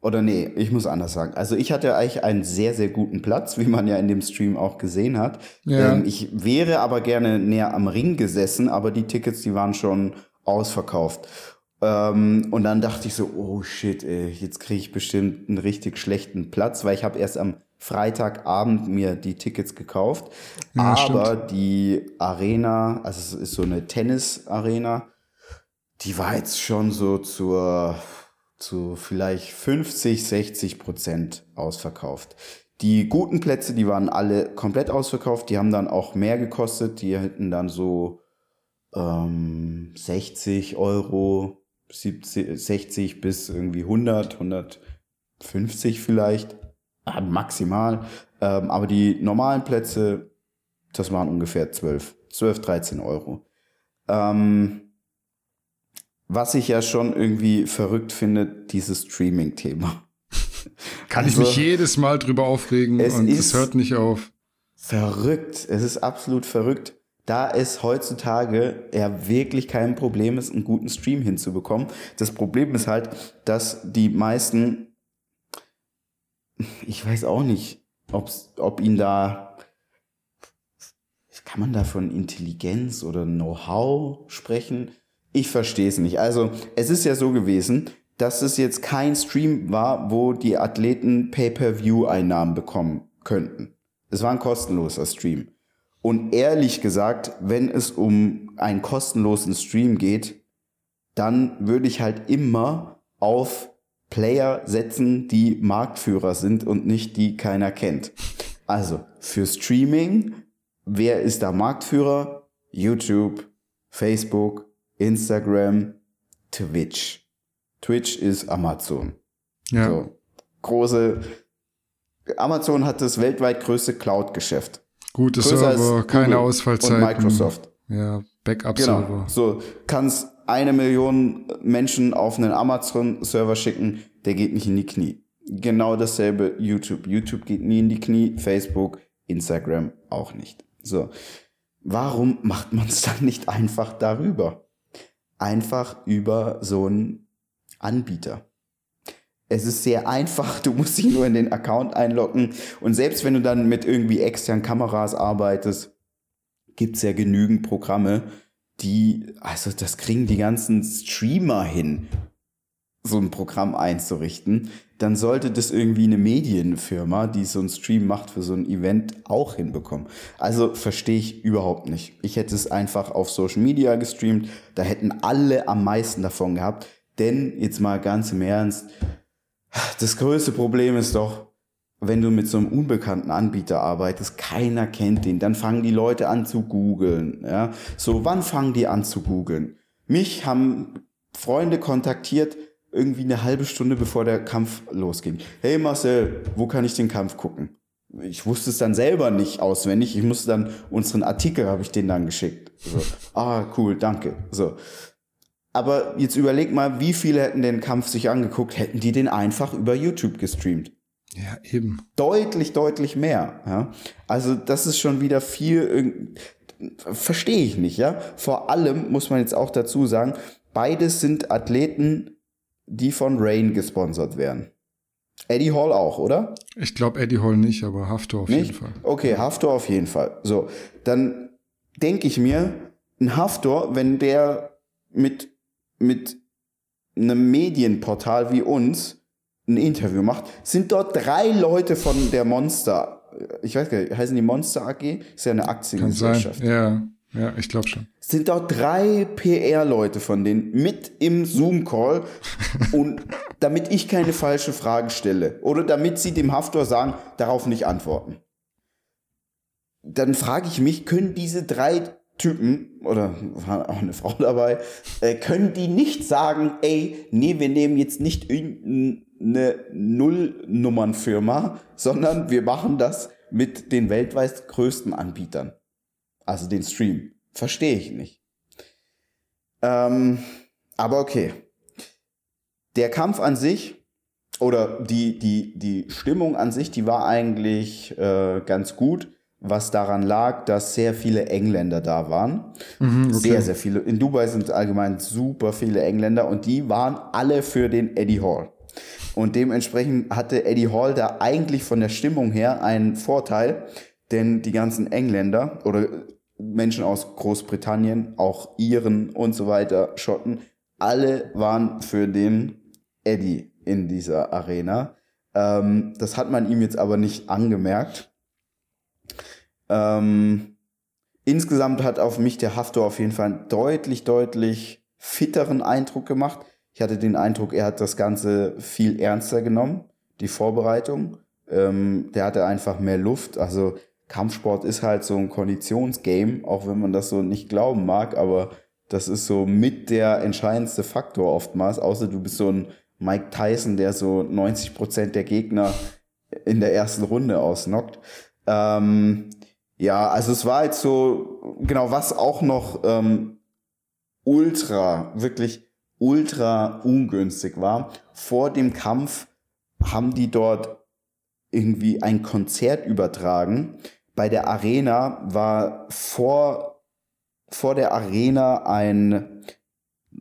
oder nee, ich muss anders sagen. Also ich hatte eigentlich einen sehr, sehr guten Platz, wie man ja in dem Stream auch gesehen hat. Ja. Ähm, ich wäre aber gerne näher am Ring gesessen, aber die Tickets, die waren schon ausverkauft. Ähm, und dann dachte ich so, oh shit, ey, jetzt kriege ich bestimmt einen richtig schlechten Platz, weil ich habe erst am Freitagabend mir die Tickets gekauft. Ja, aber stimmt. die Arena, also es ist so eine Tennis-Arena, die war jetzt schon so zur, zu vielleicht 50, 60 Prozent ausverkauft. Die guten Plätze, die waren alle komplett ausverkauft. Die haben dann auch mehr gekostet. Die hätten dann so ähm, 60 Euro, 70, 60 bis irgendwie 100, 100 50 vielleicht, äh, maximal. Ähm, aber die normalen Plätze, das waren ungefähr 12, 12, 13 Euro. Ähm, was ich ja schon irgendwie verrückt finde, dieses Streaming-Thema. Kann also, ich mich jedes Mal drüber aufregen es und es hört nicht auf. Verrückt. Es ist absolut verrückt. Da es heutzutage ja wirklich kein Problem ist, einen guten Stream hinzubekommen. Das Problem ist halt, dass die meisten, ich weiß auch nicht, ob's, ob ihn da, kann man da von Intelligenz oder Know-how sprechen? Ich verstehe es nicht. Also, es ist ja so gewesen, dass es jetzt kein Stream war, wo die Athleten Pay-per-View-Einnahmen bekommen könnten. Es war ein kostenloser Stream. Und ehrlich gesagt, wenn es um einen kostenlosen Stream geht, dann würde ich halt immer auf Player setzen, die Marktführer sind und nicht die keiner kennt. Also für Streaming, wer ist da Marktführer? YouTube, Facebook, Instagram, Twitch. Twitch ist Amazon. Ja. So, große. Amazon hat das weltweit größte Cloud-Geschäft. Gute Server, keine Ausfallzeiten. Und Microsoft. Ja, Backup-Server. Genau. So, kannst eine Million Menschen auf einen Amazon-Server schicken, der geht nicht in die Knie. Genau dasselbe YouTube. YouTube geht nie in die Knie, Facebook, Instagram auch nicht. So. Warum macht man es dann nicht einfach darüber? Einfach über so einen Anbieter. Es ist sehr einfach, du musst dich nur in den Account einloggen und selbst wenn du dann mit irgendwie externen Kameras arbeitest, gibt es ja genügend Programme, die, also das kriegen die ganzen Streamer hin, so ein Programm einzurichten. Dann sollte das irgendwie eine Medienfirma, die so einen Stream macht für so ein Event, auch hinbekommen. Also verstehe ich überhaupt nicht. Ich hätte es einfach auf Social Media gestreamt, da hätten alle am meisten davon gehabt. Denn jetzt mal ganz im Ernst, das größte Problem ist doch, wenn du mit so einem unbekannten Anbieter arbeitest, keiner kennt den, dann fangen die Leute an zu googeln. Ja? So, wann fangen die an zu googeln? Mich haben Freunde kontaktiert, irgendwie eine halbe Stunde bevor der Kampf losging. Hey Marcel, wo kann ich den Kampf gucken? Ich wusste es dann selber nicht auswendig. Ich musste dann unseren Artikel habe ich den dann geschickt. So, (laughs) ah, cool, danke. So. Aber jetzt überleg mal, wie viele hätten den Kampf sich angeguckt, hätten die den einfach über YouTube gestreamt. Ja, eben. Deutlich, deutlich mehr. Ja? Also das ist schon wieder viel, verstehe ich nicht. Ja. Vor allem muss man jetzt auch dazu sagen, beides sind Athleten, die von Rain gesponsert werden. Eddie Hall auch, oder? Ich glaube Eddie Hall nicht, aber Haftor auf nicht? jeden Fall. Okay, Haftor auf jeden Fall. So, dann denke ich mir, ein Haftor, wenn der mit mit einem Medienportal wie uns ein Interview macht, sind dort drei Leute von der Monster, ich weiß gar nicht, heißen die Monster AG? Ist ja eine Aktiengesellschaft. Ja, ja, ich glaube schon. Sind dort drei PR-Leute von denen mit im Zoom-Call (laughs) und damit ich keine falsche Frage stelle oder damit sie dem Haftor sagen, darauf nicht antworten. Dann frage ich mich, können diese drei Typen oder war auch eine Frau dabei, äh, können die nicht sagen, ey, nee, wir nehmen jetzt nicht eine Nullnummernfirma, sondern wir machen das mit den weltweit größten Anbietern. Also den Stream. Verstehe ich nicht. Ähm, aber okay. Der Kampf an sich oder die, die, die Stimmung an sich, die war eigentlich äh, ganz gut was daran lag, dass sehr viele Engländer da waren. Mhm, okay. Sehr, sehr viele. In Dubai sind allgemein super viele Engländer und die waren alle für den Eddie Hall. Und dementsprechend hatte Eddie Hall da eigentlich von der Stimmung her einen Vorteil, denn die ganzen Engländer oder Menschen aus Großbritannien, auch Iren und so weiter, Schotten, alle waren für den Eddie in dieser Arena. Ähm, das hat man ihm jetzt aber nicht angemerkt. Ähm, insgesamt hat auf mich der Haftor auf jeden Fall einen deutlich, deutlich fitteren Eindruck gemacht. Ich hatte den Eindruck, er hat das Ganze viel ernster genommen, die Vorbereitung. Ähm, der hatte einfach mehr Luft. Also Kampfsport ist halt so ein Konditionsgame, auch wenn man das so nicht glauben mag, aber das ist so mit der entscheidendste Faktor oftmals, außer du bist so ein Mike Tyson, der so 90 Prozent der Gegner in der ersten Runde ausnockt. Ähm, ja, also es war jetzt so, genau, was auch noch ähm, ultra, wirklich ultra ungünstig war. Vor dem Kampf haben die dort irgendwie ein Konzert übertragen. Bei der Arena war vor, vor der Arena ein,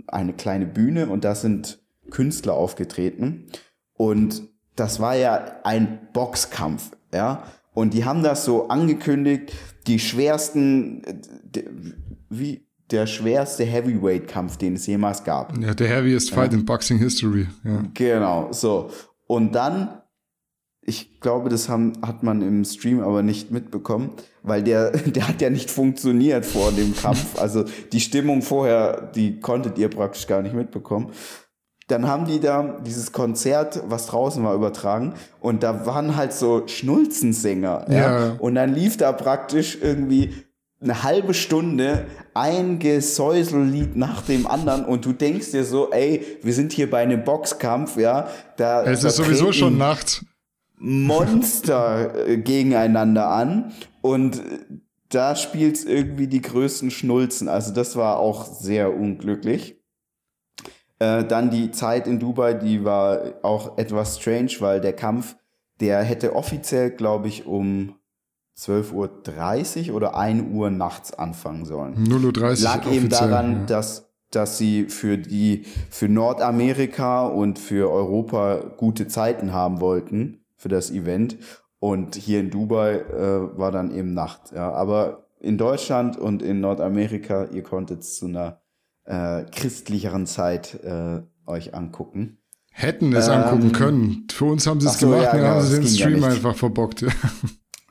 eine kleine Bühne und da sind Künstler aufgetreten. Und das war ja ein Boxkampf, ja. Und die haben das so angekündigt, die schwersten, wie, der schwerste Heavyweight-Kampf, den es jemals gab. Ja, der heaviest fight ja. in Boxing History. Ja. Genau, so. Und dann, ich glaube, das haben, hat man im Stream aber nicht mitbekommen, weil der, (laughs) der hat ja nicht funktioniert vor dem Kampf. (laughs) Also die Stimmung vorher, die konntet ihr praktisch gar nicht mitbekommen. Dann haben die da dieses Konzert, was draußen war, übertragen und da waren halt so Schnulzensänger. Ja. ja. Und dann lief da praktisch irgendwie eine halbe Stunde ein Gesäusellied nach dem anderen und du denkst dir so, ey, wir sind hier bei einem Boxkampf, ja, da es ist sowieso schon Nacht. Monster äh, gegeneinander an und da spielt's irgendwie die größten Schnulzen. Also das war auch sehr unglücklich. Äh, dann die Zeit in Dubai, die war auch etwas strange, weil der Kampf, der hätte offiziell, glaube ich, um 12.30 Uhr oder 1 Uhr nachts anfangen sollen. 0.30 Uhr. Lag eben daran, ja. dass, dass sie für die, für Nordamerika und für Europa gute Zeiten haben wollten für das Event. Und hier in Dubai äh, war dann eben Nacht. Ja. Aber in Deutschland und in Nordamerika, ihr konntet zu einer äh, christlicheren Zeit äh, euch angucken. Hätten es ähm, angucken können. Für uns haben sie es so, gemacht, ja, dann genau, haben sie den Stream ja einfach verbockt. (laughs)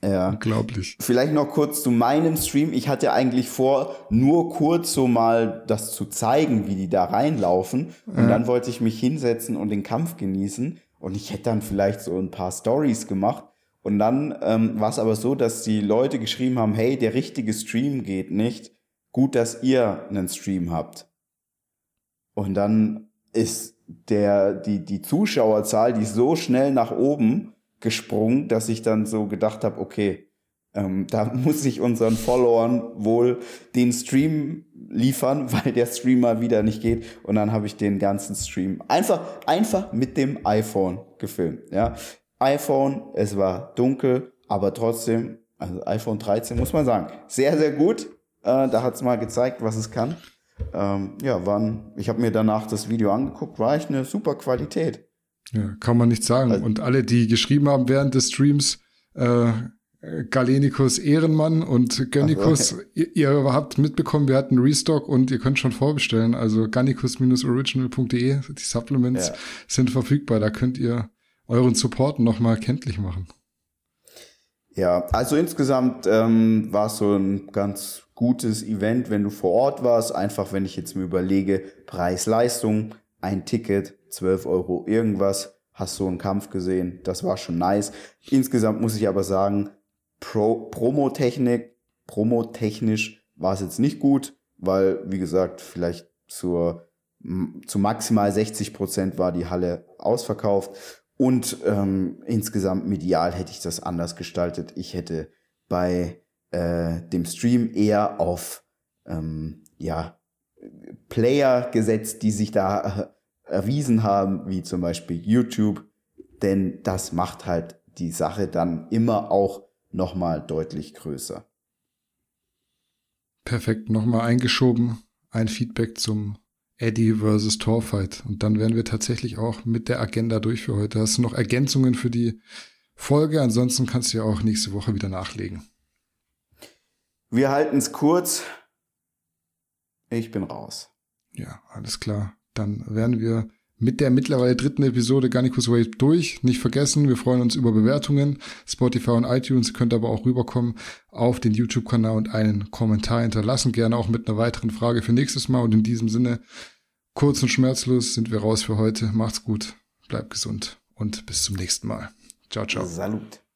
Ja. Unglaublich. Vielleicht noch kurz zu meinem Stream. Ich hatte eigentlich vor, nur kurz so mal das zu zeigen, wie die da reinlaufen. Und ja. dann wollte ich mich hinsetzen und den Kampf genießen. Und ich hätte dann vielleicht so ein paar Stories gemacht. Und dann ähm, war es aber so, dass die Leute geschrieben haben, hey, der richtige Stream geht nicht. Gut, dass ihr einen Stream habt. Und dann ist der, die, die Zuschauerzahl, die ist so schnell nach oben, gesprungen, dass ich dann so gedacht habe, okay, ähm, (laughs) da muss ich unseren Followern wohl den Stream liefern, (laughs) weil der Stream mal wieder nicht geht. Und dann habe ich den ganzen Stream einfach, einfach mit dem iPhone gefilmt. Ja, iPhone, es war dunkel, aber trotzdem, also iPhone 13 muss man sagen, sehr, sehr gut. Äh, da hat es mal gezeigt, was es kann. Ähm, ja, waren, ich habe mir danach das Video angeguckt, war echt eine super Qualität. Ja, kann man nicht sagen. Also, und alle, die geschrieben haben während des Streams, äh, Galenikus Ehrenmann und Gönnikus, also, ihr, ihr, habt mitbekommen, wir hatten Restock und ihr könnt schon vorbestellen. Also gannikus-original.de, die Supplements ja. sind verfügbar. Da könnt ihr euren Support nochmal kenntlich machen. Ja, also insgesamt ähm, war es so ein ganz gutes Event, wenn du vor Ort warst. Einfach, wenn ich jetzt mir überlege, Preis-Leistung, ein Ticket, 12 Euro irgendwas, hast so einen Kampf gesehen, das war schon nice. Insgesamt muss ich aber sagen, Pro Promotechnik, promotechnisch war es jetzt nicht gut, weil, wie gesagt, vielleicht zur, zu maximal 60 Prozent war die Halle ausverkauft. Und ähm, insgesamt medial hätte ich das anders gestaltet. Ich hätte bei äh, dem Stream eher auf ähm, ja, Player gesetzt, die sich da erwiesen haben, wie zum Beispiel YouTube, denn das macht halt die Sache dann immer auch nochmal deutlich größer. Perfekt, nochmal eingeschoben, ein Feedback zum Eddie versus Torfight. Und dann wären wir tatsächlich auch mit der Agenda durch für heute. Hast du noch Ergänzungen für die Folge? Ansonsten kannst du ja auch nächste Woche wieder nachlegen. Wir halten es kurz. Ich bin raus. Ja, alles klar dann wären wir mit der mittlerweile dritten Episode Garnicus Way durch. Nicht vergessen, wir freuen uns über Bewertungen, Spotify und iTunes. Ihr könnt aber auch rüberkommen auf den YouTube-Kanal und einen Kommentar hinterlassen. Gerne auch mit einer weiteren Frage für nächstes Mal. Und in diesem Sinne, kurz und schmerzlos sind wir raus für heute. Macht's gut, bleibt gesund und bis zum nächsten Mal. Ciao, ciao. Salut.